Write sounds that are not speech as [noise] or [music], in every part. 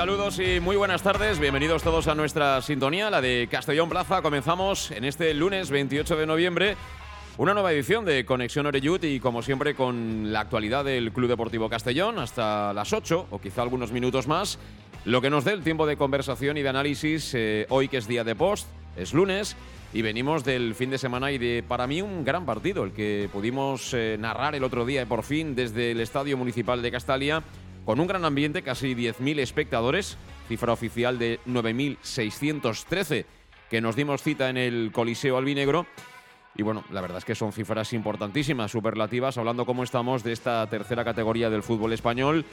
Saludos y muy buenas tardes. Bienvenidos todos a nuestra sintonía, la de Castellón Plaza. Comenzamos en este lunes 28 de noviembre una nueva edición de Conexión Oreyut y como siempre con la actualidad del Club Deportivo Castellón hasta las 8 o quizá algunos minutos más. Lo que nos dé el tiempo de conversación y de análisis eh, hoy que es día de post, es lunes y venimos del fin de semana y de para mí un gran partido, el que pudimos eh, narrar el otro día por fin desde el Estadio Municipal de Castalia con un gran ambiente, casi 10.000 espectadores, cifra oficial de 9.613 que nos dimos cita en el Coliseo Albinegro. Y bueno, la verdad es que son cifras importantísimas, superlativas, hablando como estamos de esta tercera categoría del fútbol español.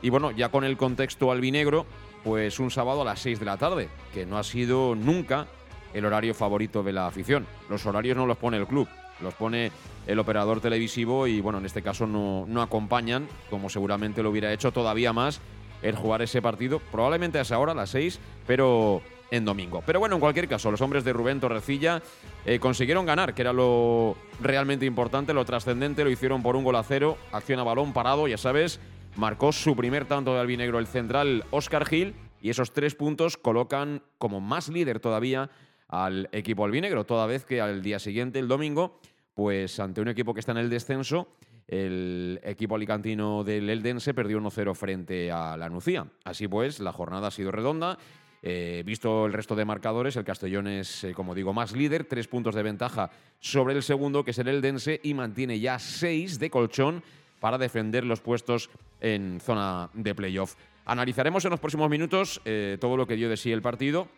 Y bueno, ya con el contexto albinegro, pues un sábado a las 6 de la tarde, que no ha sido nunca el horario favorito de la afición. Los horarios no los pone el club, los pone el operador televisivo y bueno, en este caso no, no acompañan, como seguramente lo hubiera hecho todavía más, el jugar ese partido, probablemente a esa hora, a las seis, pero en domingo. Pero bueno, en cualquier caso, los hombres de Rubén Torrecilla eh, consiguieron ganar, que era lo realmente importante, lo trascendente, lo hicieron por un gol a cero, acción a balón parado, ya sabes, marcó su primer tanto de albinegro el central Oscar Gil y esos tres puntos colocan como más líder todavía al equipo albinegro, toda vez que al día siguiente, el domingo, pues ante un equipo que está en el descenso, el equipo alicantino del Eldense perdió 1-0 frente a la Nucía. Así pues, la jornada ha sido redonda. Eh, visto el resto de marcadores, el Castellón es, eh, como digo, más líder, tres puntos de ventaja sobre el segundo, que es el Eldense, y mantiene ya seis de colchón para defender los puestos en zona de playoff. Analizaremos en los próximos minutos eh, todo lo que dio de sí el partido,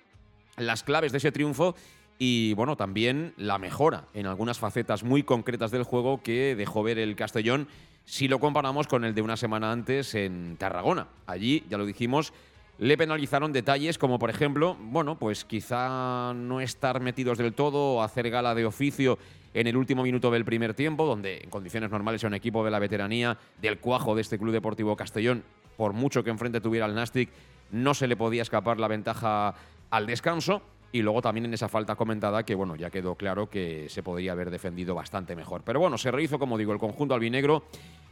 las claves de ese triunfo y bueno, también la mejora en algunas facetas muy concretas del juego que dejó ver el Castellón si lo comparamos con el de una semana antes en Tarragona. Allí, ya lo dijimos, le penalizaron detalles como por ejemplo, bueno, pues quizá no estar metidos del todo o hacer gala de oficio en el último minuto del primer tiempo, donde en condiciones normales un equipo de la veteranía del cuajo de este Club Deportivo Castellón, por mucho que enfrente tuviera el Nastic, no se le podía escapar la ventaja al descanso. Y luego también en esa falta comentada que, bueno, ya quedó claro que se podría haber defendido bastante mejor. Pero bueno, se rehizo, como digo, el conjunto albinegro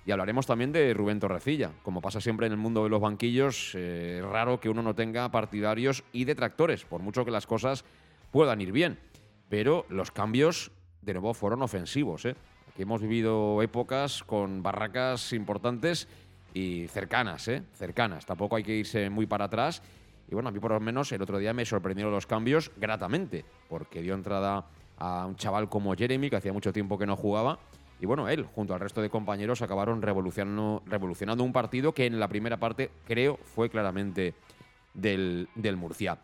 y hablaremos también de Rubén Torrecilla. Como pasa siempre en el mundo de los banquillos, eh, es raro que uno no tenga partidarios y detractores, por mucho que las cosas puedan ir bien. Pero los cambios, de nuevo, fueron ofensivos. ¿eh? Aquí hemos vivido épocas con barracas importantes y cercanas, ¿eh? cercanas. Tampoco hay que irse muy para atrás y bueno, a mí por lo menos el otro día me sorprendieron los cambios gratamente, porque dio entrada a un chaval como Jeremy, que hacía mucho tiempo que no jugaba. Y bueno, él, junto al resto de compañeros, acabaron revolucionando, un partido que en la primera parte creo fue claramente del, del Murcia.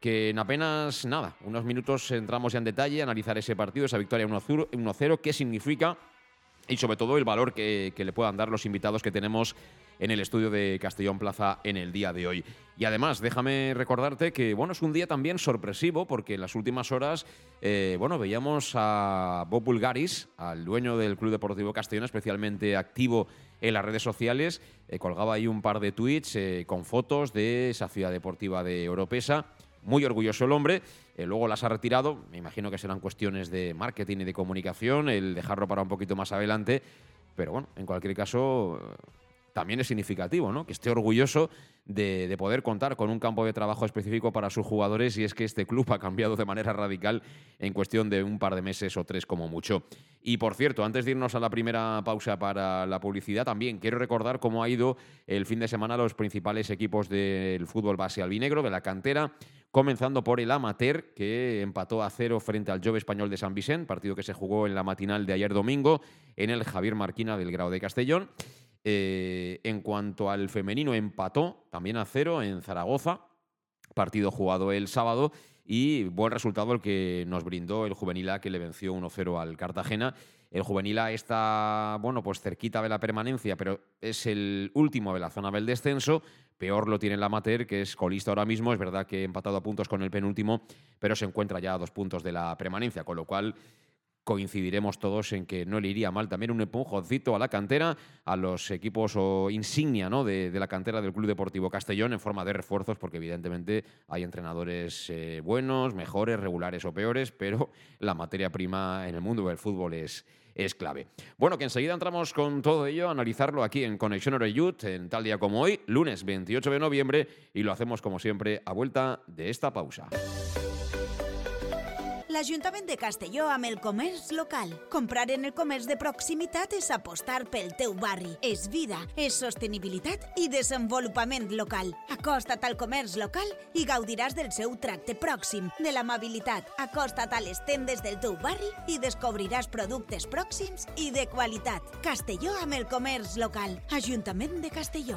Que en apenas nada, unos minutos entramos ya en detalle a analizar ese partido, esa victoria 1-0, qué significa y sobre todo el valor que le puedan dar los invitados que tenemos en el estudio de Castellón Plaza en el día de hoy. Y además, déjame recordarte que bueno, es un día también sorpresivo porque en las últimas horas eh, bueno, veíamos a Bob Bulgaris, al dueño del Club Deportivo Castellón, especialmente activo en las redes sociales. Eh, colgaba ahí un par de tweets eh, con fotos de esa ciudad deportiva de Oropesa. Muy orgulloso el hombre. luego las ha retirado. Me imagino que serán cuestiones de marketing y de comunicación, el dejarlo para un poquito más adelante. Pero bueno, en cualquier caso, también es significativo, ¿no? Que esté orgulloso de, poder contar con un campo de trabajo específico para sus jugadores y es que este club ha cambiado de manera radical en cuestión de un par de meses o tres como mucho. Y por cierto, antes de irnos a la primera pausa para la publicidad, también quiero recordar cómo ha ido el fin de semana los principales equipos del fútbol base albinegro, de la cantera, comenzando por el Amater, que empató a cero frente al Jove Español de San Vicente, partido que se jugó en la matinal de ayer domingo en el Javier Marquina del Grau de Castellón. Eh, en cuanto al femenino, empató también a cero en Zaragoza, partido jugado el sábado y buen resultado el que nos brindó el Juvenil A que le venció 1-0 al Cartagena. El Juvenil A está, bueno, pues cerquita de la permanencia, pero es el último de la zona del descenso. Peor lo tiene el Amateur, que es colista ahora mismo. Es verdad que empatado a puntos con el penúltimo, pero se encuentra ya a dos puntos de la permanencia, con lo cual coincidiremos todos en que no le iría mal también un empujoncito a la cantera, a los equipos o insignia ¿no? de, la cantera del Club Deportivo Castellón en forma de refuerzos, porque evidentemente hay entrenadores eh, buenos, mejores, regulares o peores, pero la materia prima en el mundo del fútbol es, es clave. Bueno, que enseguida entramos con todo ello, a analizarlo aquí en Conexión Oreyut, en tal día como hoy, lunes 28 de noviembre, y lo hacemos como siempre a vuelta de esta pausa. l'Ajuntament de Castelló amb el comerç local. Comprar en el comerç de proximitat és apostar pel teu barri. És vida, és sostenibilitat i desenvolupament local. Acosta't al comerç local i gaudiràs del seu tracte pròxim, de l'amabilitat. Acosta't a les tendes del teu barri i descobriràs productes pròxims i de qualitat. Castelló amb el comerç local. Ajuntament de Castelló.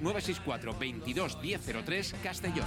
964 22 1003 Castellón.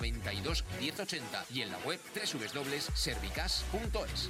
92 1080 y en la web www.servicas.es.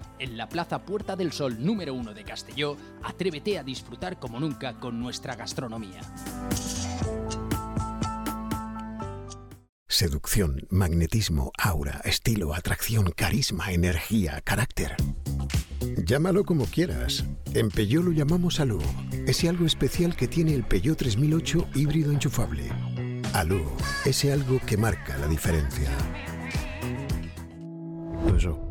en la Plaza Puerta del Sol número 1 de Castelló, atrévete a disfrutar como nunca con nuestra gastronomía. Seducción, magnetismo, aura, estilo, atracción, carisma, energía, carácter. Llámalo como quieras. En Peugeot lo llamamos Alú. Ese algo especial que tiene el Peugeot 3008 híbrido enchufable. Alú, ese algo que marca la diferencia. Eso.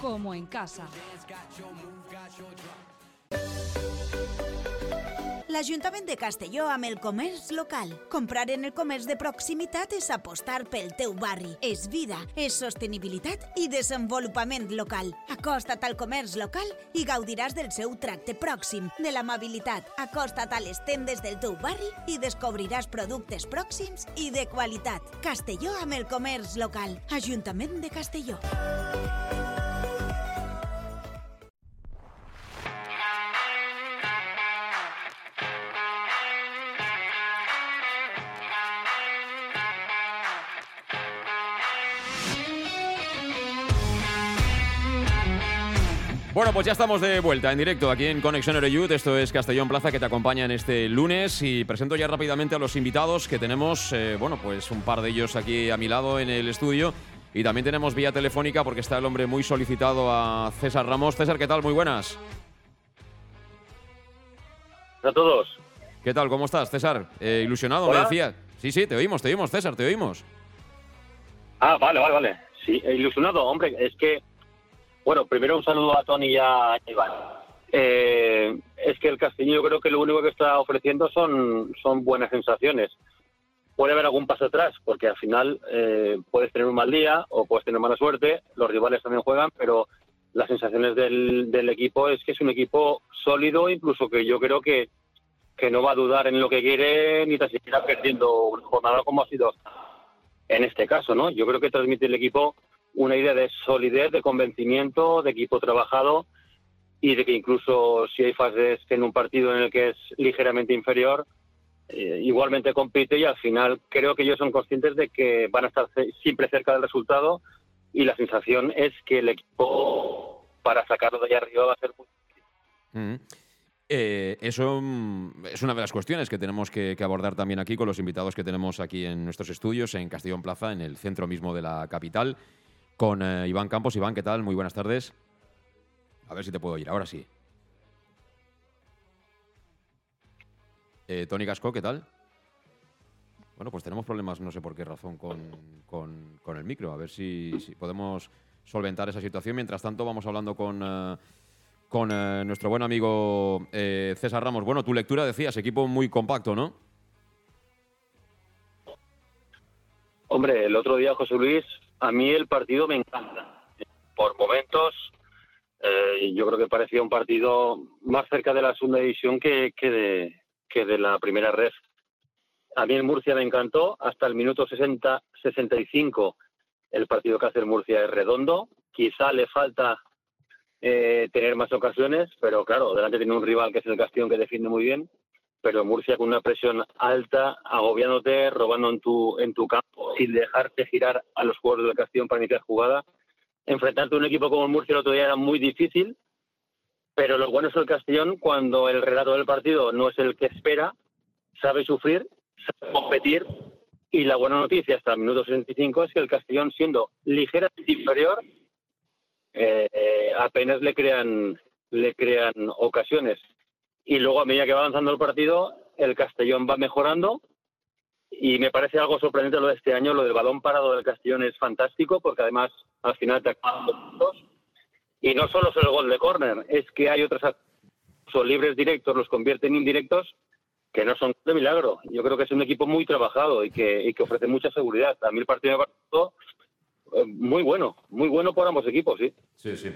como en casa. L'Ajuntament de Castelló amb el comerç local. Comprar en el comerç de proximitat és apostar pel teu barri. És vida, és sostenibilitat i desenvolupament local. Acosta't al comerç local i gaudiràs del seu tracte pròxim, de l'amabilitat. Acosta't a les tendes del teu barri i descobriràs productes pròxims i de qualitat. Castelló amb el comerç local. Ajuntament de Castelló. Bueno, pues ya estamos de vuelta en directo aquí en Conexión Youth. Esto es Castellón Plaza que te acompaña en este lunes y presento ya rápidamente a los invitados que tenemos, eh, bueno, pues un par de ellos aquí a mi lado en el estudio y también tenemos vía telefónica porque está el hombre muy solicitado a César Ramos. César, ¿qué tal? Muy buenas. Hola a todos. ¿Qué tal? ¿Cómo estás, César? Eh, ilusionado, me decía. Sí, sí, te oímos, te oímos, César, te oímos. Ah, vale, vale, vale. Sí, ilusionado, hombre, es que bueno, primero un saludo a Tony y a Iván. Eh, es que el Castillo creo que lo único que está ofreciendo son, son buenas sensaciones. Puede haber algún paso atrás, porque al final eh, puedes tener un mal día o puedes tener mala suerte, los rivales también juegan, pero las sensaciones del, del equipo es que es un equipo sólido, incluso que yo creo que, que no va a dudar en lo que quiere, ni tan siquiera perdiendo una jornada como ha sido en este caso, ¿no? Yo creo que transmite el equipo una idea de solidez, de convencimiento, de equipo trabajado y de que incluso si hay fases en un partido en el que es ligeramente inferior, eh, igualmente compite y al final creo que ellos son conscientes de que van a estar siempre cerca del resultado y la sensación es que el equipo para sacarlo de allá arriba va a ser muy difícil. Eh, eso mm, es una de las cuestiones que tenemos que, abordar también aquí con los invitados que tenemos aquí en nuestros estudios en Castellón Plaza, en el centro mismo de la capital con eh, Iván Campos. Iván, ¿qué tal? Muy buenas tardes. A ver si te puedo ir, ahora sí. Eh, Tony Gasco, ¿qué tal? Bueno, pues tenemos problemas, no sé por qué razón, con, el micro. A ver si, podemos solventar esa situación. Mientras tanto, vamos hablando con, eh, con nuestro buen amigo César Ramos. Bueno, tu lectura decías, equipo muy compacto, ¿no? Hombre, el otro día José Luis a mí el partido me encanta. Por momentos, eh, yo creo que parecía un partido más cerca de la segunda división que, de, que de la primera red. A mí el Murcia me encantó. Hasta el minuto 60, 65 el partido que hace el Murcia es redondo. Quizá le falta eh, tener más ocasiones, pero claro, delante tiene un rival que es el Castellón que defiende muy bien pero Murcia con una presión alta, agobiándote, robando en tu, en tu campo, sin dejarte girar a los jugadores del Castillo para iniciar jugada. Enfrentarte a un equipo como el Murcia el otro día era muy difícil, pero lo bueno es el Castellón cuando el relato del partido no es el que espera, sabe sufrir, sabe competir y la buena noticia hasta el minuto 65 es que el Castellón siendo ligeramente inferior eh, eh, apenas le crean le crean ocasiones y luego a medida que va avanzando el partido, el Castellón va mejorando y me parece algo sorprendente lo de este año, lo del balón parado del Castellón es fantástico porque además al final te acaban los puntos y no solo es el gol de córner, es que hay otros son libres directos, los convierten en indirectos que no son de milagro. Yo creo que es un equipo muy trabajado y que, y que ofrece mucha seguridad. A mí el partido me eh, muy bueno, muy bueno por ambos equipos, sí. Sí, sí.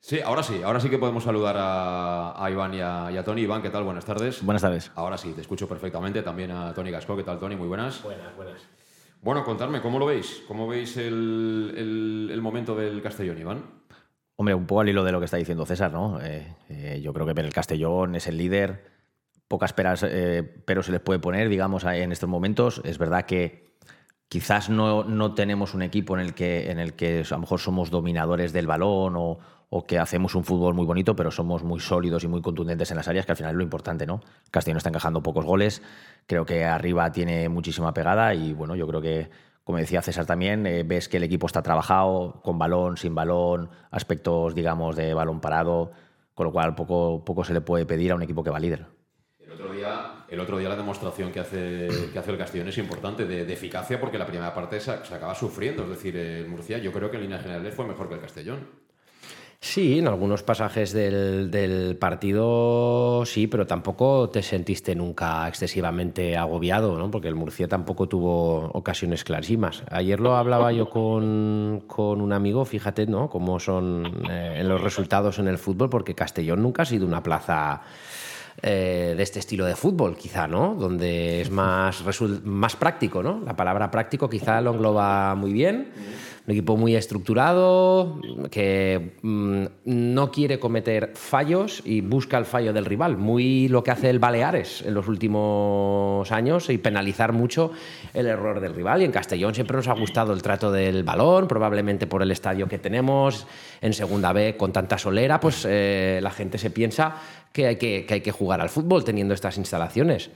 Sí, ahora sí, ahora sí que podemos saludar a, Iván y a, Tony. Iván, ¿qué tal? Buenas tardes. Buenas tardes. Ahora sí, te escucho perfectamente. También a Tony Gasco, ¿qué tal, Tony? Muy buenas. Buenas, buenas. Bueno, contadme, ¿cómo lo veis? ¿Cómo veis el, momento del Castellón, Iván? Hombre, un poco al hilo de lo que está diciendo César, ¿no? Eh, eh, yo creo que el Castellón es el líder, pocas peras, eh, pero se les puede poner, digamos, en estos momentos. Es verdad que quizás no, no, tenemos un equipo en el, que, en el que a lo mejor somos dominadores del balón o, o que hacemos un fútbol muy bonito, pero somos muy sólidos y muy contundentes en las áreas, que al final es lo importante, ¿no? Castellón está encajando pocos goles, creo que arriba tiene muchísima pegada y bueno, yo creo que, como decía César también, eh, ves que el equipo está trabajado, con balón, sin balón, aspectos, digamos, de balón parado, con lo cual poco, poco se le puede pedir a un equipo que va líder. El otro día, el otro día la demostración que hace, que hace el Castellón es importante de, eficacia porque la primera parte se, se, acaba sufriendo. Es decir, el Murcia yo creo que en líneas generales fue mejor que el Castellón. Sí, en algunos pasajes del, partido sí, pero tampoco te sentiste nunca excesivamente agobiado, ¿no? porque el Murcia tampoco tuvo ocasiones clarísimas. Ayer lo hablaba yo con, un amigo, fíjate, ¿no? Cómo son eh, los resultados en el fútbol, porque Castellón nunca ha sido una plaza eh, de este estilo de fútbol, quizá, ¿no? Donde es más, más práctico, ¿no? La palabra práctico quizá lo engloba muy bien un equipo muy estructurado, que mm, no quiere cometer fallos y busca el fallo del rival. Muy lo que hace el Baleares en los últimos años y penalizar mucho el error del rival. Y en Castellón siempre nos ha gustado el trato del balón, probablemente por el estadio que tenemos. En Segunda B, con tanta solera, pues eh, la gente se piensa que hay que, que hay que jugar al fútbol teniendo estas instalaciones.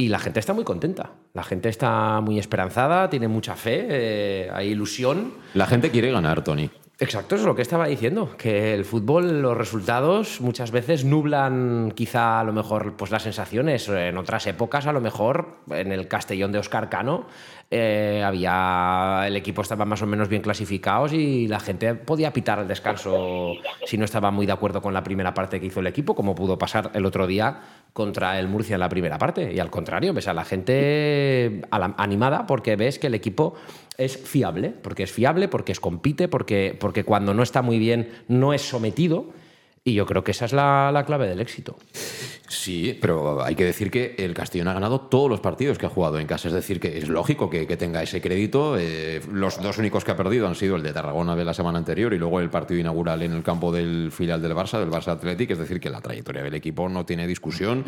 Y la gente está muy contenta. La gente está muy esperanzada, tiene mucha fe, eh, hay ilusión. La gente quiere ganar, Tony. Exacto, eso es lo que estaba diciendo, que el fútbol, los resultados muchas veces nublan quizá a lo mejor pues las sensaciones. En otras épocas, a lo mejor, en el Castellón de Oscar Cano, eh, había el equipo estaba más o menos bien clasificados y la gente podía pitar el descanso si no estaba muy de acuerdo con la primera parte que hizo el equipo, como pudo pasar el otro día contra el Murcia en la primera parte. Y al contrario, ves a la gente animada porque ves que el equipo es fiable, porque es fiable, porque es compite, porque, porque cuando no está muy bien no es sometido. Y yo creo que esa es la clave del éxito. Sí, pero hay que decir que el Castellón ha ganado todos los partidos que ha jugado en casa. Es decir, que es lógico que, tenga ese crédito. Eh, los dos únicos que ha perdido han sido el de Tarragona de la semana anterior y luego el partido inaugural en el campo del filial del Barça, del Barça Athletic. Es decir, que la trayectoria del equipo no tiene discusión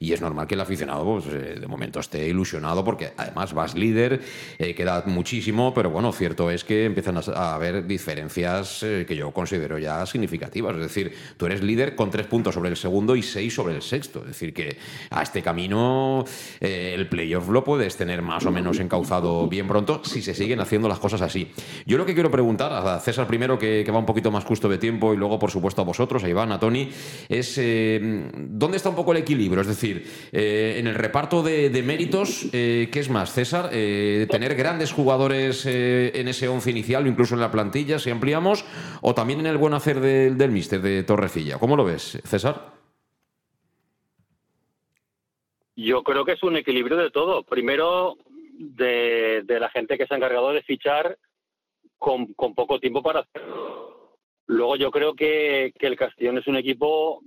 y es normal que el aficionado pues, eh, de momento esté ilusionado porque además vas líder, eh, queda muchísimo, pero bueno, cierto es que empiezan a, haber diferencias que yo considero ya significativas. Es decir, tú eres líder con tres puntos sobre el segundo y seis sobre el sexto. Es decir, que a este camino eh, el playoff lo puedes tener más o menos encauzado bien pronto si se siguen haciendo las cosas así. Yo lo que quiero preguntar a César primero, que, va un poquito más justo de tiempo, y luego, por supuesto, a vosotros, a Iván, a Tony, es eh, ¿dónde está un poco el equilibrio? Es decir, eh, en el reparto de, méritos, ¿qué es más, César? ¿Tener grandes jugadores en ese once inicial o incluso en la plantilla, si ampliamos? ¿O también en el buen hacer del, del míster de Torrecilla? ¿Cómo lo ves, César? Yo creo que es un equilibrio de todo. Primero, de, la gente que se ha encargado de fichar con, poco tiempo para hacerlo. Luego yo creo que, el Castellón es un equipo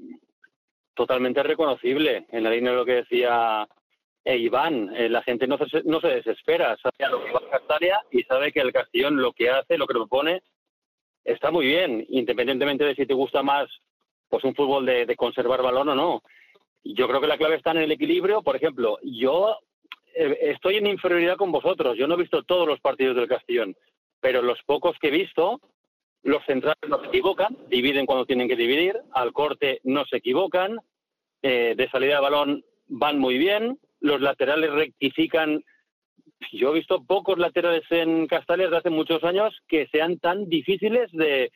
totalmente reconocible, en la línea de lo que decía eh, Iván. Eh, la gente no se, no se desespera, sabe lo que va a Castalia y sabe que el Castellón lo que hace, lo que propone, está muy bien, independientemente de si te gusta más pues un fútbol de, de conservar balón o no. Yo creo que la clave está en el equilibrio. Por ejemplo, yo eh, estoy en inferioridad con vosotros. Yo no he visto todos los partidos del Castellón, pero los pocos que he visto, los centrales no se equivocan, dividen cuando tienen que dividir, al corte no se equivocan, eh, de salida de balón van muy bien, los laterales rectifican. Yo he visto pocos laterales en Castales de hace muchos años que sean tan difíciles de,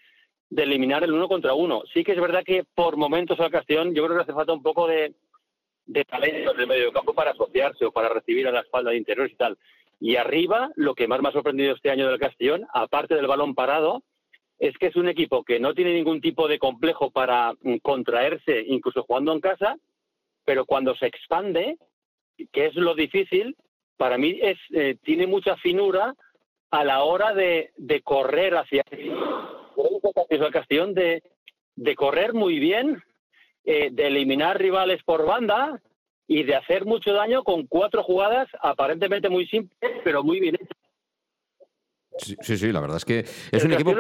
de eliminar el uno contra uno. Sí que es verdad que por momentos al Castellón yo creo que hace falta un poco de, de talento en el medio campo para asociarse o para recibir a la espalda de interior y tal. Y arriba, lo que más me ha sorprendido este año del Castellón, aparte del balón parado, es que es un equipo que no tiene ningún tipo de complejo para mm, contraerse, incluso jugando en casa, pero cuando se expande, que es lo difícil, para mí es, eh, tiene mucha finura a la hora de, correr hacia el Castellón de, de correr muy bien, eh, de eliminar rivales por banda y de hacer mucho daño con cuatro jugadas aparentemente muy simples, pero muy bien hechas. Sí, sí, la verdad es que es un equipo...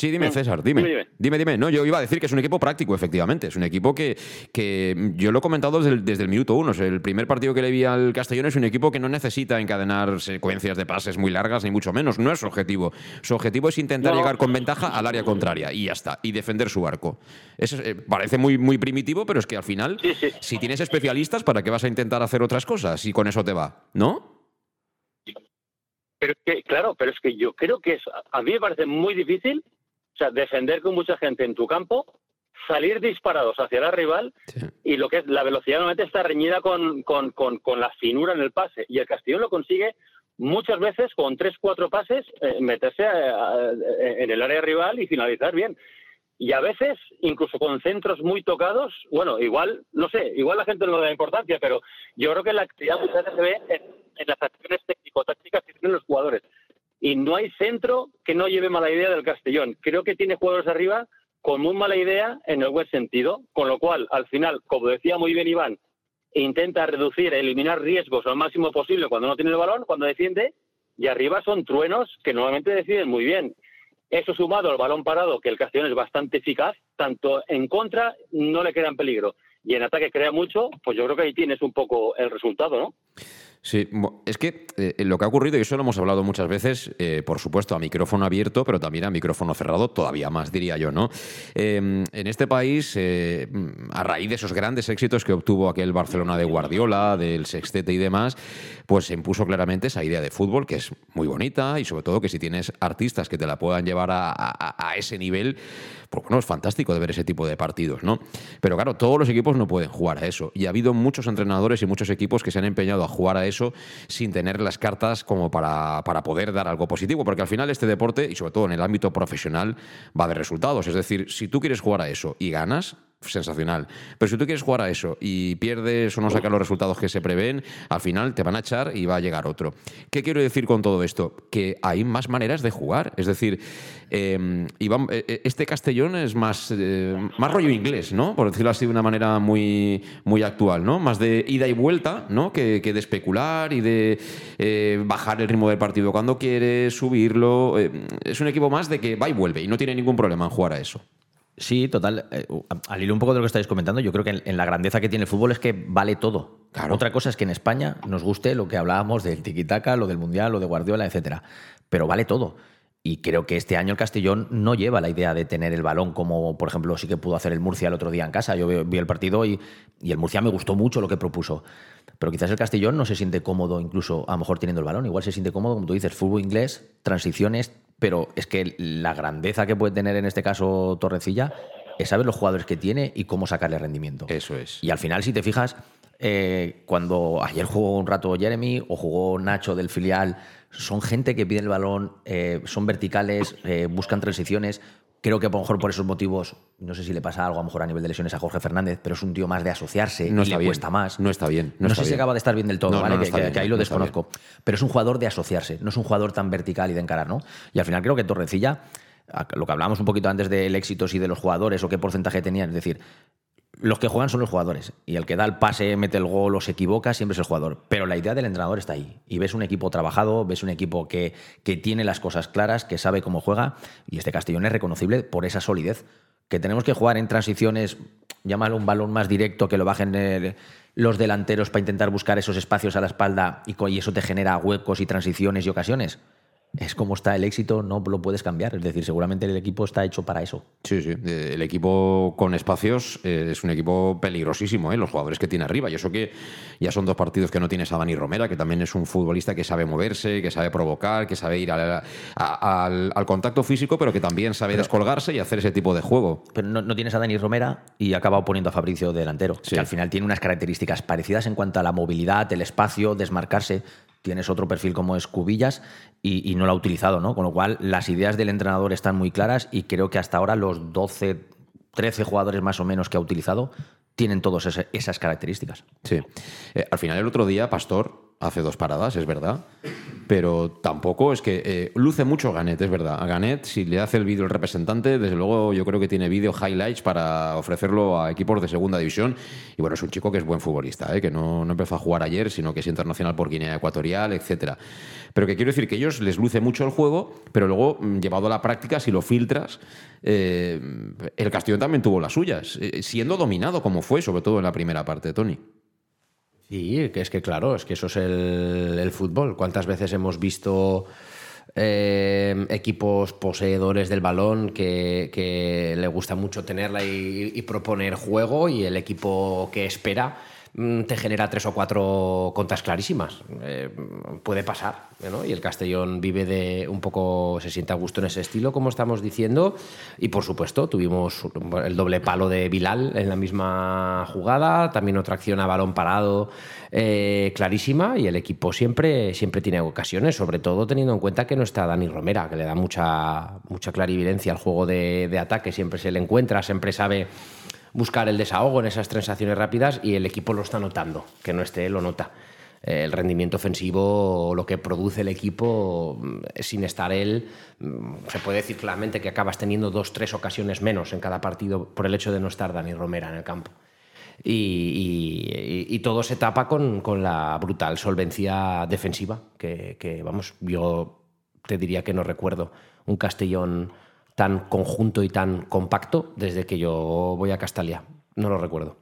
Sí, dime, mm, César, dime. Dime, dime. No, yo iba a decir que es un equipo práctico, efectivamente. Es un equipo que, que yo lo he comentado desde el, desde el minuto uno. el primer partido que le vi al Castellón es un equipo que no necesita encadenar secuencias de pases muy largas, ni mucho menos. No es su objetivo. Su objetivo es intentar llegar con ventaja al área contraria y ya está. Y defender su arco. Eso eh, parece muy, muy primitivo, pero es que al final, si tienes especialistas, ¿para qué vas a intentar hacer otras cosas? Y con eso te va, ¿no? Pero que, claro, pero es que yo creo que es, a mí me parece muy difícil sea, defender con mucha gente en tu campo, salir disparados hacia la rival y lo que es la velocidad normalmente está reñida con, con, con, la finura en el pase. Y el Castellón lo consigue muchas veces con tres, cuatro pases, eh, meterse en el área rival y finalizar bien. Y a veces, incluso con centros muy tocados, bueno, igual, no sé, igual la gente no le da importancia, pero yo creo que la actividad muchas veces se ve en, en las acciones técnico-tácticas que tienen los jugadores y no hay centro no lleve mala idea del Castellón. Creo que tiene jugadores arriba con muy mala idea en el buen sentido, con lo cual, al final, como decía muy bien Iván, intenta reducir, eliminar riesgos al máximo posible cuando no tiene el balón, cuando defiende, y arriba son truenos que normalmente deciden muy bien. Eso sumado al balón parado, que el Castellón es bastante eficaz, tanto en contra no le en peligro, y en ataque crea mucho, pues yo creo que ahí tienes un poco el resultado, ¿no? Sí, es que eh, lo que ha ocurrido, y eso lo hemos hablado muchas veces, eh, por supuesto, a micrófono abierto, pero también a micrófono cerrado, todavía más, diría yo, ¿no? Em, en este país, eh, a raíz de esos grandes éxitos que obtuvo aquel Barcelona de Guardiola, del Sextete y demás, pues se impuso claramente esa idea de fútbol, que es muy bonita, y sobre todo que si tienes artistas que te la puedan llevar a ese nivel, pues bueno, es fantástico de ver ese tipo de partidos, ¿no? Pero claro, todos los equipos no pueden jugar a eso. Y ha habido muchos entrenadores y muchos equipos que se han empeñado a jugar a eso sin tener las cartas como para, para poder dar algo positivo. Porque al final este deporte, y sobre todo en el ámbito profesional, va de resultados. Es decir, si tú quieres jugar a eso y ganas, sensacional. Pero si tú quieres jugar a eso y pierdes o no sacas los resultados que se prevén, al final te van a echar y va a llegar otro. ¿Qué quiero decir con todo esto? Que hay más maneras de jugar. Es decir, em, eh, eh, este Castellón es más, eh, más rollo inglés, ¿no? Por decirlo así de una manera muy, muy actual, ¿no? Más de ida y vuelta, ¿no? Que, de especular y de bajar el ritmo del partido cuando quieres, subirlo. es un equipo más de que va y vuelve y no tiene ningún problema en jugar a eso. Sí, total. Eh, al hilo un poco de lo que estáis comentando, yo creo que en, la grandeza que tiene el fútbol es que vale todo. Otra cosa es que en España nos guste lo que hablábamos del tiquitaca, lo del Mundial, lo de Guardiola, etcétera. Pero vale todo. Y creo que este año el Castellón no lleva la idea de tener el balón como, por ejemplo, sí que pudo hacer el Murcia el otro día en casa. Yo vi, el partido y, y, el Murcia me gustó mucho lo que propuso. Pero quizás el Castellón no se siente cómodo, incluso a lo mejor teniendo el balón. Igual se siente cómodo, como tú dices, fútbol inglés, transiciones, pero es que la grandeza que puede tener en este caso Torrecilla es saber los jugadores que tiene y cómo sacarle rendimiento. Eso es. Y al final, si te fijas, eh, cuando ayer jugó un rato Jeremy o jugó Nacho del filial, son gente que pide el balón, eh, son verticales, eh, buscan transiciones. Creo que a lo mejor por esos motivos, no sé si le pasa algo a lo mejor a nivel de lesiones a Jorge Fernández, pero es un tío más de asociarse no y le cuesta más. No está bien. No, sé si acaba de estar bien del todo, ¿vale? que, ahí lo desconozco. Pero es un jugador de asociarse, no es un jugador tan vertical y de encarar, ¿no? Y al final creo que Torrecilla, lo que hablábamos un poquito antes del éxito y de los jugadores o qué porcentaje tenían, es decir, los que juegan son los jugadores. Y el que da el pase, mete el gol o se equivoca, siempre es el jugador. Pero la idea del entrenador está ahí. Y ves un equipo trabajado, ves un equipo que, que tiene las cosas claras, que sabe cómo juega. Y este Castellón es reconocible por esa solidez. Que tenemos que jugar en transiciones, llámalo un balón más directo, que lo bajen los delanteros para intentar buscar esos espacios a la espalda y, y eso te genera huecos y transiciones y ocasiones es como está el éxito, no lo puedes cambiar. Es decir, seguramente el equipo está hecho para eso. Sí, sí. Eh, el equipo con espacios eh, es un equipo peligrosísimo, ¿eh? los jugadores que tiene arriba. Y eso que ya son dos partidos que no tienes a Dani Romera, que también es un futbolista que sabe moverse, que sabe provocar, que sabe ir al, contacto físico, pero que también sabe descolgarse y hacer ese tipo de juego. Pero no, tienes a Dani Romera y acaba poniendo a Fabricio delantero, que al final tiene unas características parecidas en cuanto a la movilidad, el espacio, desmarcarse tienes otro perfil como es Cubillas y, no lo ha utilizado, ¿no? Con lo cual, las ideas del entrenador están muy claras y creo que hasta ahora los 12, 13 jugadores más o menos que ha utilizado tienen todas esas características. Sí. Eh, al final, el otro día, Pastor hace dos paradas, es verdad, pero tampoco es que eh, luce mucho Ganet, es verdad. A Ganet, si le hace el vídeo el representante, desde luego yo creo que tiene vídeo highlights para ofrecerlo a equipos de segunda división. Y bueno, es un chico que es buen futbolista, ¿eh? que no, no empezó a jugar ayer, sino que es internacional por Guinea Ecuatorial, etcétera. Pero que quiero decir que ellos les luce mucho el juego, pero luego, mm, llevado a la práctica, si lo filtras, eh, el Castellón también tuvo las suyas, eh, siendo dominado como fue, sobre todo en la primera parte, Tony. Sí, que es que claro, es que eso es el, fútbol. ¿Cuántas veces hemos visto eh, equipos poseedores del balón que, le gusta mucho tenerla y, proponer juego y el equipo que espera te genera tres o cuatro contas clarísimas. Eh, puede pasar. Y el Castellón vive de un poco, se siente a gusto en ese estilo, como estamos diciendo. Y por supuesto, tuvimos el doble palo de Bilal en la misma jugada, también otra acción a balón parado eh, clarísima. Y el equipo siempre, siempre tiene ocasiones, sobre todo teniendo en cuenta que no está Dani Romera, que le da mucha, mucha clarividencia al juego de, de ataque, siempre se le encuentra, siempre sabe buscar el desahogo en esas transacciones rápidas y el equipo lo está notando, que no esté, lo nota. Eh, el rendimiento ofensivo, lo que produce el equipo, mm, sin estar él, mm, se puede decir claramente que acabas teniendo dos, tres ocasiones menos en cada partido por el hecho de no estar Dani Romera en el campo. Y, todo se tapa con, la brutal solvencia defensiva, que, que, vamos, yo te diría que no recuerdo un Castellón tan conjunto y tan compacto desde que yo voy a Castalia. No lo recuerdo.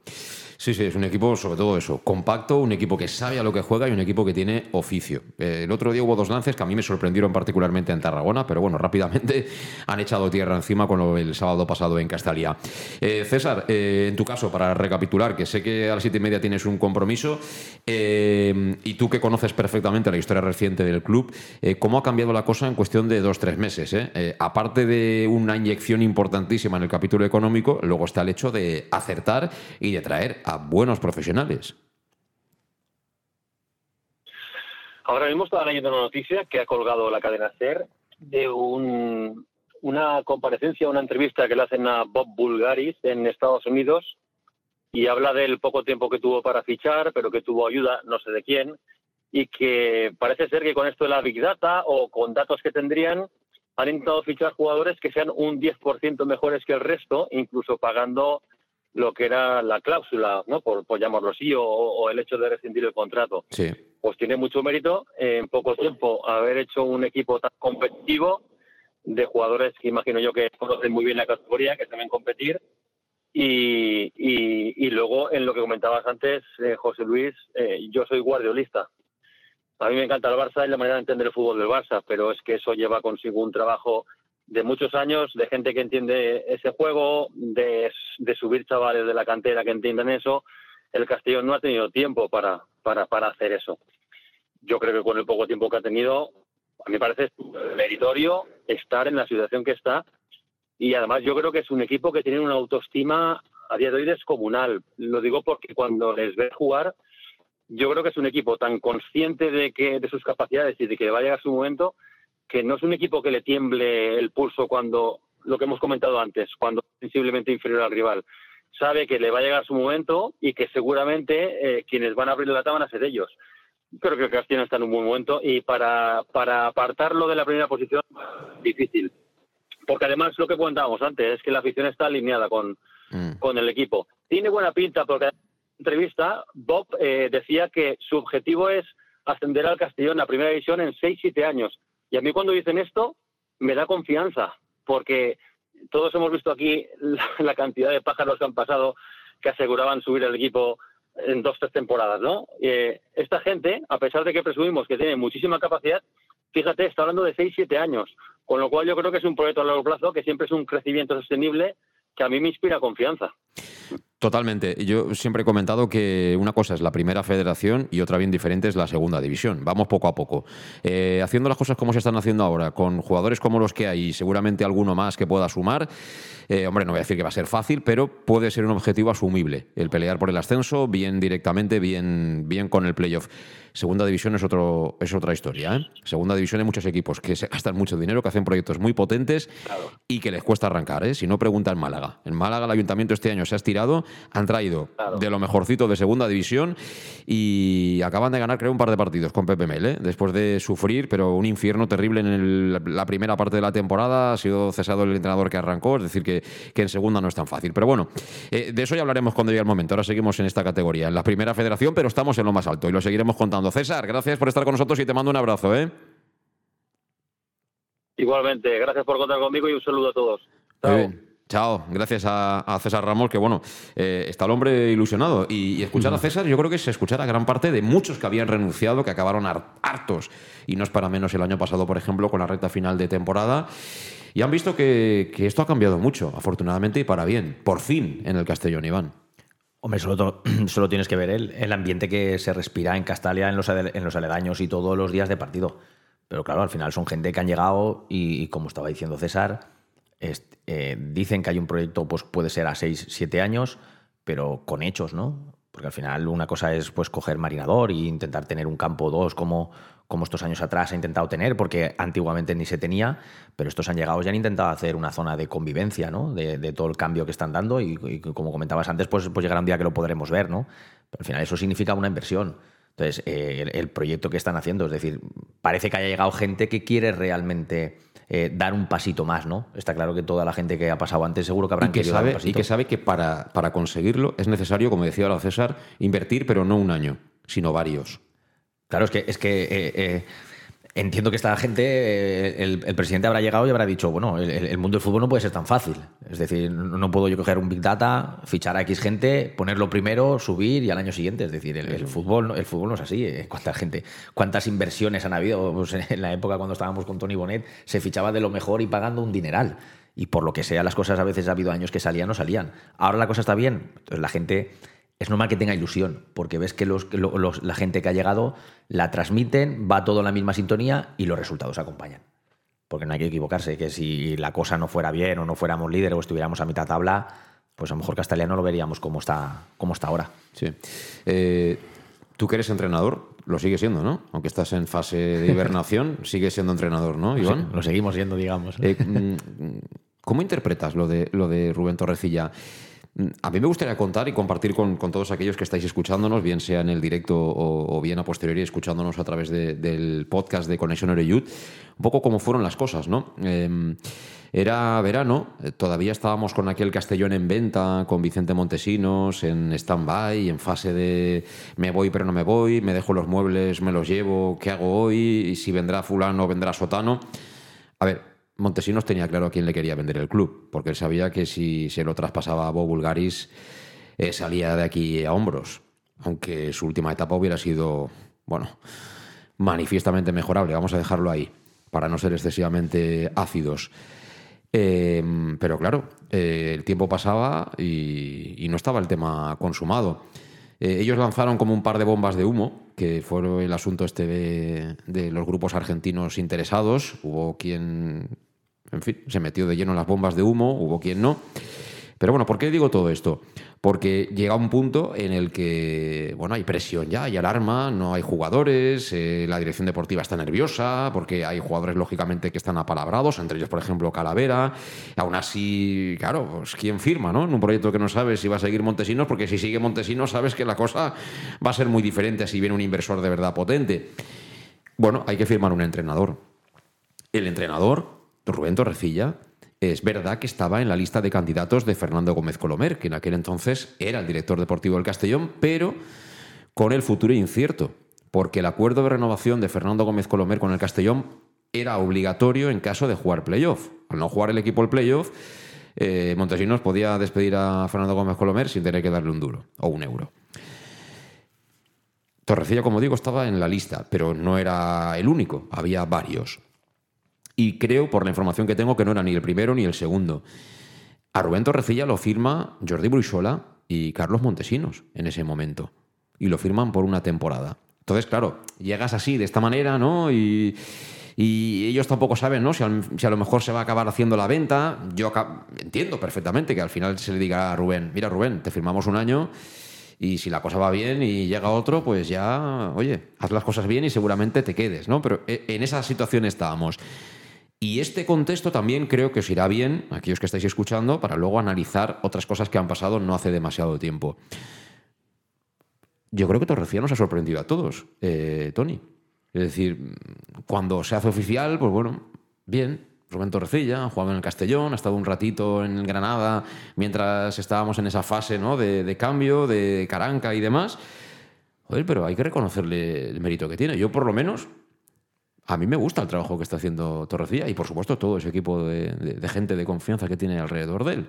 Sí, sí, es un equipo, sobre todo eso, compacto, un equipo que sabe a lo que juega y un equipo que tiene oficio. Eh, el otro día hubo dos lances que a mí me sorprendieron particularmente en Tarragona, pero bueno, rápidamente [laughs] han echado tierra encima con lo el sábado pasado en Castalia. Eh, César, eh, en tu caso, para recapitular, que sé que a las siete y media tienes un compromiso y tú que conoces perfectamente la historia reciente del club, ¿cómo ha cambiado la cosa en cuestión de dos, tres meses? aparte de una inyección importantísima en el capítulo económico, luego está el hecho de acertar y de traer a buenos profesionales. Ahora mismo estaba leyendo una noticia que ha colgado la cadena SER de una comparecencia, una entrevista que le hacen a Bob Bulgaris en Estados Unidos y habla del poco tiempo que tuvo para fichar, pero que tuvo ayuda, no sé de quién, y que parece ser que con esto de la Big Data o con datos que tendrían, han intentado fichar jugadores que sean un 10% mejores que el resto, incluso pagando lo que era la cláusula, ¿no? Por, llamarlo así, o, el hecho de rescindir el contrato. Sí. Pues tiene mucho mérito en poco tiempo haber hecho un equipo tan competitivo de jugadores que imagino yo que conocen muy bien la categoría, que saben competir. Y, y, luego, en lo que comentabas antes, eh, José Luis, eh, yo soy guardiolista. A mí me encanta el Barça y la manera de entender el fútbol del Barça, pero es que eso lleva consigo un trabajo de muchos años, de gente que entiende ese juego, de, subir chavales de la cantera que entienden eso. El Castellón no ha tenido tiempo para, para, para hacer eso. Yo creo que con el poco tiempo que ha tenido, a mí me parece meritorio estar en la situación que está. Y además yo creo que es un equipo que tiene una autoestima a día de hoy descomunal. Lo digo porque cuando les ve jugar, yo creo que es un equipo tan consciente de que de sus capacidades y de que va a llegar su momento que no es un equipo que le tiemble el pulso cuando, lo que hemos comentado antes, cuando es sensiblemente inferior al rival. Sabe que le va a llegar su momento y que seguramente eh, quienes van a abrir la tabla van a ser ellos. Creo que el Castellón está en un buen momento y para, para apartarlo de la primera posición, difícil. Porque además lo que comentábamos antes es que la afición está alineada con, mm. con el equipo. Tiene buena pinta porque en la entrevista Bob eh, decía que su objetivo es ascender al Castellón a primera división en 6-7 años. Y a mí cuando dicen esto, me da confianza, porque todos hemos visto aquí la, cantidad de pájaros que han pasado que aseguraban subir el equipo en dos, tres temporadas, ¿no? Eh, esta gente, a pesar de que presumimos que tiene muchísima capacidad, fíjate, está hablando de seis, siete años, con lo cual yo creo que es un proyecto a largo plazo que siempre es un crecimiento sostenible que a mí me inspira confianza. Totalmente. Yo siempre he comentado que una cosa es la primera federación y otra bien diferente es la segunda división. Vamos poco a poco. Eh, haciendo las cosas como se están haciendo ahora, con jugadores como los que hay y seguramente alguno más que pueda sumar, eh, hombre, no voy a decir que va a ser fácil, pero puede ser un objetivo asumible. El pelear por el ascenso, bien directamente, bien, bien con el playoff. Segunda división es, otro, es otra historia. ¿eh? Segunda división hay muchos equipos que se gastan mucho dinero, que hacen proyectos muy potentes y que les cuesta arrancar. ¿eh? Si no, pregunta en Málaga. En Málaga el ayuntamiento este año se ha estirado han traído de lo mejorcito de segunda división y acaban de ganar, creo, un par de partidos con Pepe Mel, ¿eh? después de sufrir, pero un infierno terrible en la primera parte de la temporada. Ha sido cesado el entrenador que arrancó, es decir, que, que en segunda no es tan fácil. Pero bueno, eh, de eso ya hablaremos cuando llegue el momento. Ahora seguimos en esta categoría, en la primera federación, pero estamos en lo más alto y lo seguiremos contando. César, gracias por estar con nosotros y te mando un abrazo. ¿eh? Igualmente, gracias por contar conmigo y un saludo a todos. Chao. Chao, gracias a, César Ramos, que bueno, eh, está el hombre ilusionado. Y, escuchar a César, yo creo que es escuchar a gran parte de muchos que habían renunciado, que acabaron hartos. Y no es para menos el año pasado, por ejemplo, con la recta final de temporada. Y han visto que, esto ha cambiado mucho, afortunadamente y para bien. Por fin en el Castellón, Iván. Hombre, solo, [clears throat] solo tienes que ver el, el, ambiente que se respira en Castalia, en los, en los aledaños y todos los días de partido. Pero claro, al final son gente que han llegado y, como estaba diciendo César, eh, dicen que hay un proyecto, pues puede ser a 6, 7 años, pero con hechos, ¿no? Porque al final una cosa es pues coger marinador e intentar tener un campo o dos como, como estos años atrás ha intentado tener, porque antiguamente ni se tenía, pero estos han llegado y han intentado hacer una zona de convivencia, ¿no? De, todo el cambio que están dando y, como comentabas antes, pues, pues llegará un día que lo podremos ver, ¿no? Pero al final eso significa una inversión. Entonces, eh, el, proyecto que están haciendo, es decir, parece que haya llegado gente que quiere realmente eh, dar un pasito más, ¿no? Está claro que toda la gente que ha pasado antes seguro que habrán que sabe, Y que sabe que para, para conseguirlo es necesario, como decía ahora César, invertir, pero no un año, sino varios. Claro, es que, es que eh, Entiendo que esta gente, eh, el, presidente habrá llegado y habrá dicho, bueno, el, mundo del fútbol no puede ser tan fácil. Es decir, no puedo yo coger un Big Data, fichar a X gente, ponerlo primero, subir y al año siguiente. Es decir, el, fútbol, el fútbol no es así. Eh, ¿Cuánta gente, cuántas inversiones han habido? Pues en la época cuando estábamos con Tony Bonet, se fichaba de lo mejor y pagando un dineral. Y por lo que sea, las cosas a veces ha habido años que salían o salían. Ahora la cosa está bien. Entonces la gente es normal que tenga ilusión, porque ves que los, la gente que ha llegado la transmiten, va todo en la misma sintonía y los resultados acompañan. Porque no hay que equivocarse, que si la cosa no fuera bien o no fuéramos líder o estuviéramos a mitad tabla, pues a lo mejor Castellano lo veríamos como está, como está ahora. Sí. Eh, tú que eres entrenador, lo sigue siendo, ¿no? Aunque estás en fase de hibernación, [laughs] sigue siendo entrenador, ¿no, Iván? lo seguimos siendo, digamos. Eh, mm, ¿Cómo interpretas lo de, lo de Rubén Torrecilla? A mí me gustaría contar y compartir con, todos aquellos que estáis escuchándonos, bien sea en el directo o, bien a posteriori escuchándonos a través del podcast de Conexión Youth, un poco cómo fueron las cosas, ¿no? Em, era verano, eh, todavía estábamos con aquel Castellón en venta, con Vicente Montesinos, en stand-by, en fase de me voy pero no me voy, me dejo los muebles, me los llevo, ¿qué hago hoy? Y si vendrá fulano o vendrá sotano. A ver, Montesinos tenía claro a quién le quería vender el club, porque él sabía que si se lo traspasaba a Bo Bulgaris eh, salía de aquí a hombros, aunque su última etapa hubiera sido, bueno, manifiestamente mejorable, vamos a dejarlo ahí, para no ser excesivamente ácidos. Eh, pero claro, eh, el tiempo pasaba y, no estaba el tema consumado. ellos lanzaron como un par de bombas de humo, que fue el asunto este de los grupos argentinos interesados. Hubo quien en fin, se metió de lleno en las bombas de humo, hubo quien no. Pero bueno, ¿por qué digo todo esto? Porque llega un punto en el que, bueno, hay presión ya, hay alarma, no hay jugadores, eh, la dirección deportiva está nerviosa, porque hay jugadores, lógicamente, que están apalabrados, entre ellos, por ejemplo, Calavera. Aún así, claro, pues, ¿quién firma, no? En un proyecto que no sabes si va a seguir Montesinos, porque si sigue Montesinos, sabes que la cosa va a ser muy diferente si viene un inversor de verdad potente. Bueno, hay que firmar un entrenador. El entrenador Rubén Torrecilla es verdad que estaba en la lista de candidatos de Fernando Gómez Colomer, que en aquel entonces era el director deportivo del Castellón, pero con el futuro incierto, porque el acuerdo de renovación de Fernando Gómez Colomer con el Castellón era obligatorio en caso de jugar playoff. Al no jugar el equipo el playoff, eh, Montesinos podía despedir a Fernando Gómez Colomer sin tener que darle un duro o un euro. Torrecilla, como digo, estaba en la lista, pero no era el único, había varios. Y creo, por la información que tengo, que no era ni el primero ni el segundo. A Rubén Torrecilla lo firma Jordi Bruixola y Carlos Montesinos en ese momento. Y lo firman por una temporada. Entonces, claro, llegas así, de esta manera, ¿no? Y, ellos tampoco saben, ¿no? Si a, lo mejor se va a acabar haciendo la venta. Yo entiendo perfectamente que al final se le diga a Rubén, mira Rubén, te firmamos un año y si la cosa va bien y llega otro, pues ya, oye, haz las cosas bien y seguramente te quedes, ¿no? Pero eh, en esa situación estábamos. Y este contexto también creo que os irá bien, aquellos que estáis escuchando, para luego analizar otras cosas que han pasado no hace demasiado tiempo. Yo creo que Torrecilla nos ha sorprendido a todos, eh, Tony. Es decir, cuando se hace oficial, pues bueno, bien, Rubén Torrecilla, ha jugado en el Castellón, ha estado un ratito en Granada mientras estábamos en esa fase ¿no? de, de cambio, de Caranca y demás. Joder, pero hay que reconocerle el mérito que tiene. Yo, por lo menos, a mí me gusta el trabajo que está haciendo Torrecilla y, por supuesto, todo ese equipo de, gente de confianza que tiene alrededor de él.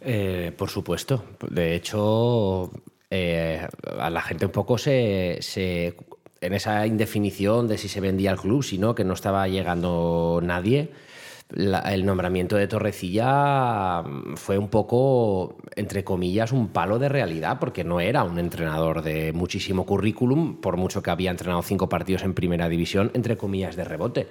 Eh, por supuesto. De hecho, eh, a la gente un poco se, se- En esa indefinición de si se vendía el club, si no, que no estaba llegando nadie. La- el nombramiento de Torrecilla mm, fue un poco, entre comillas, un palo de realidad, porque no era un entrenador de muchísimo currículum, por mucho que había entrenado cinco partidos en primera división, entre comillas, de rebote.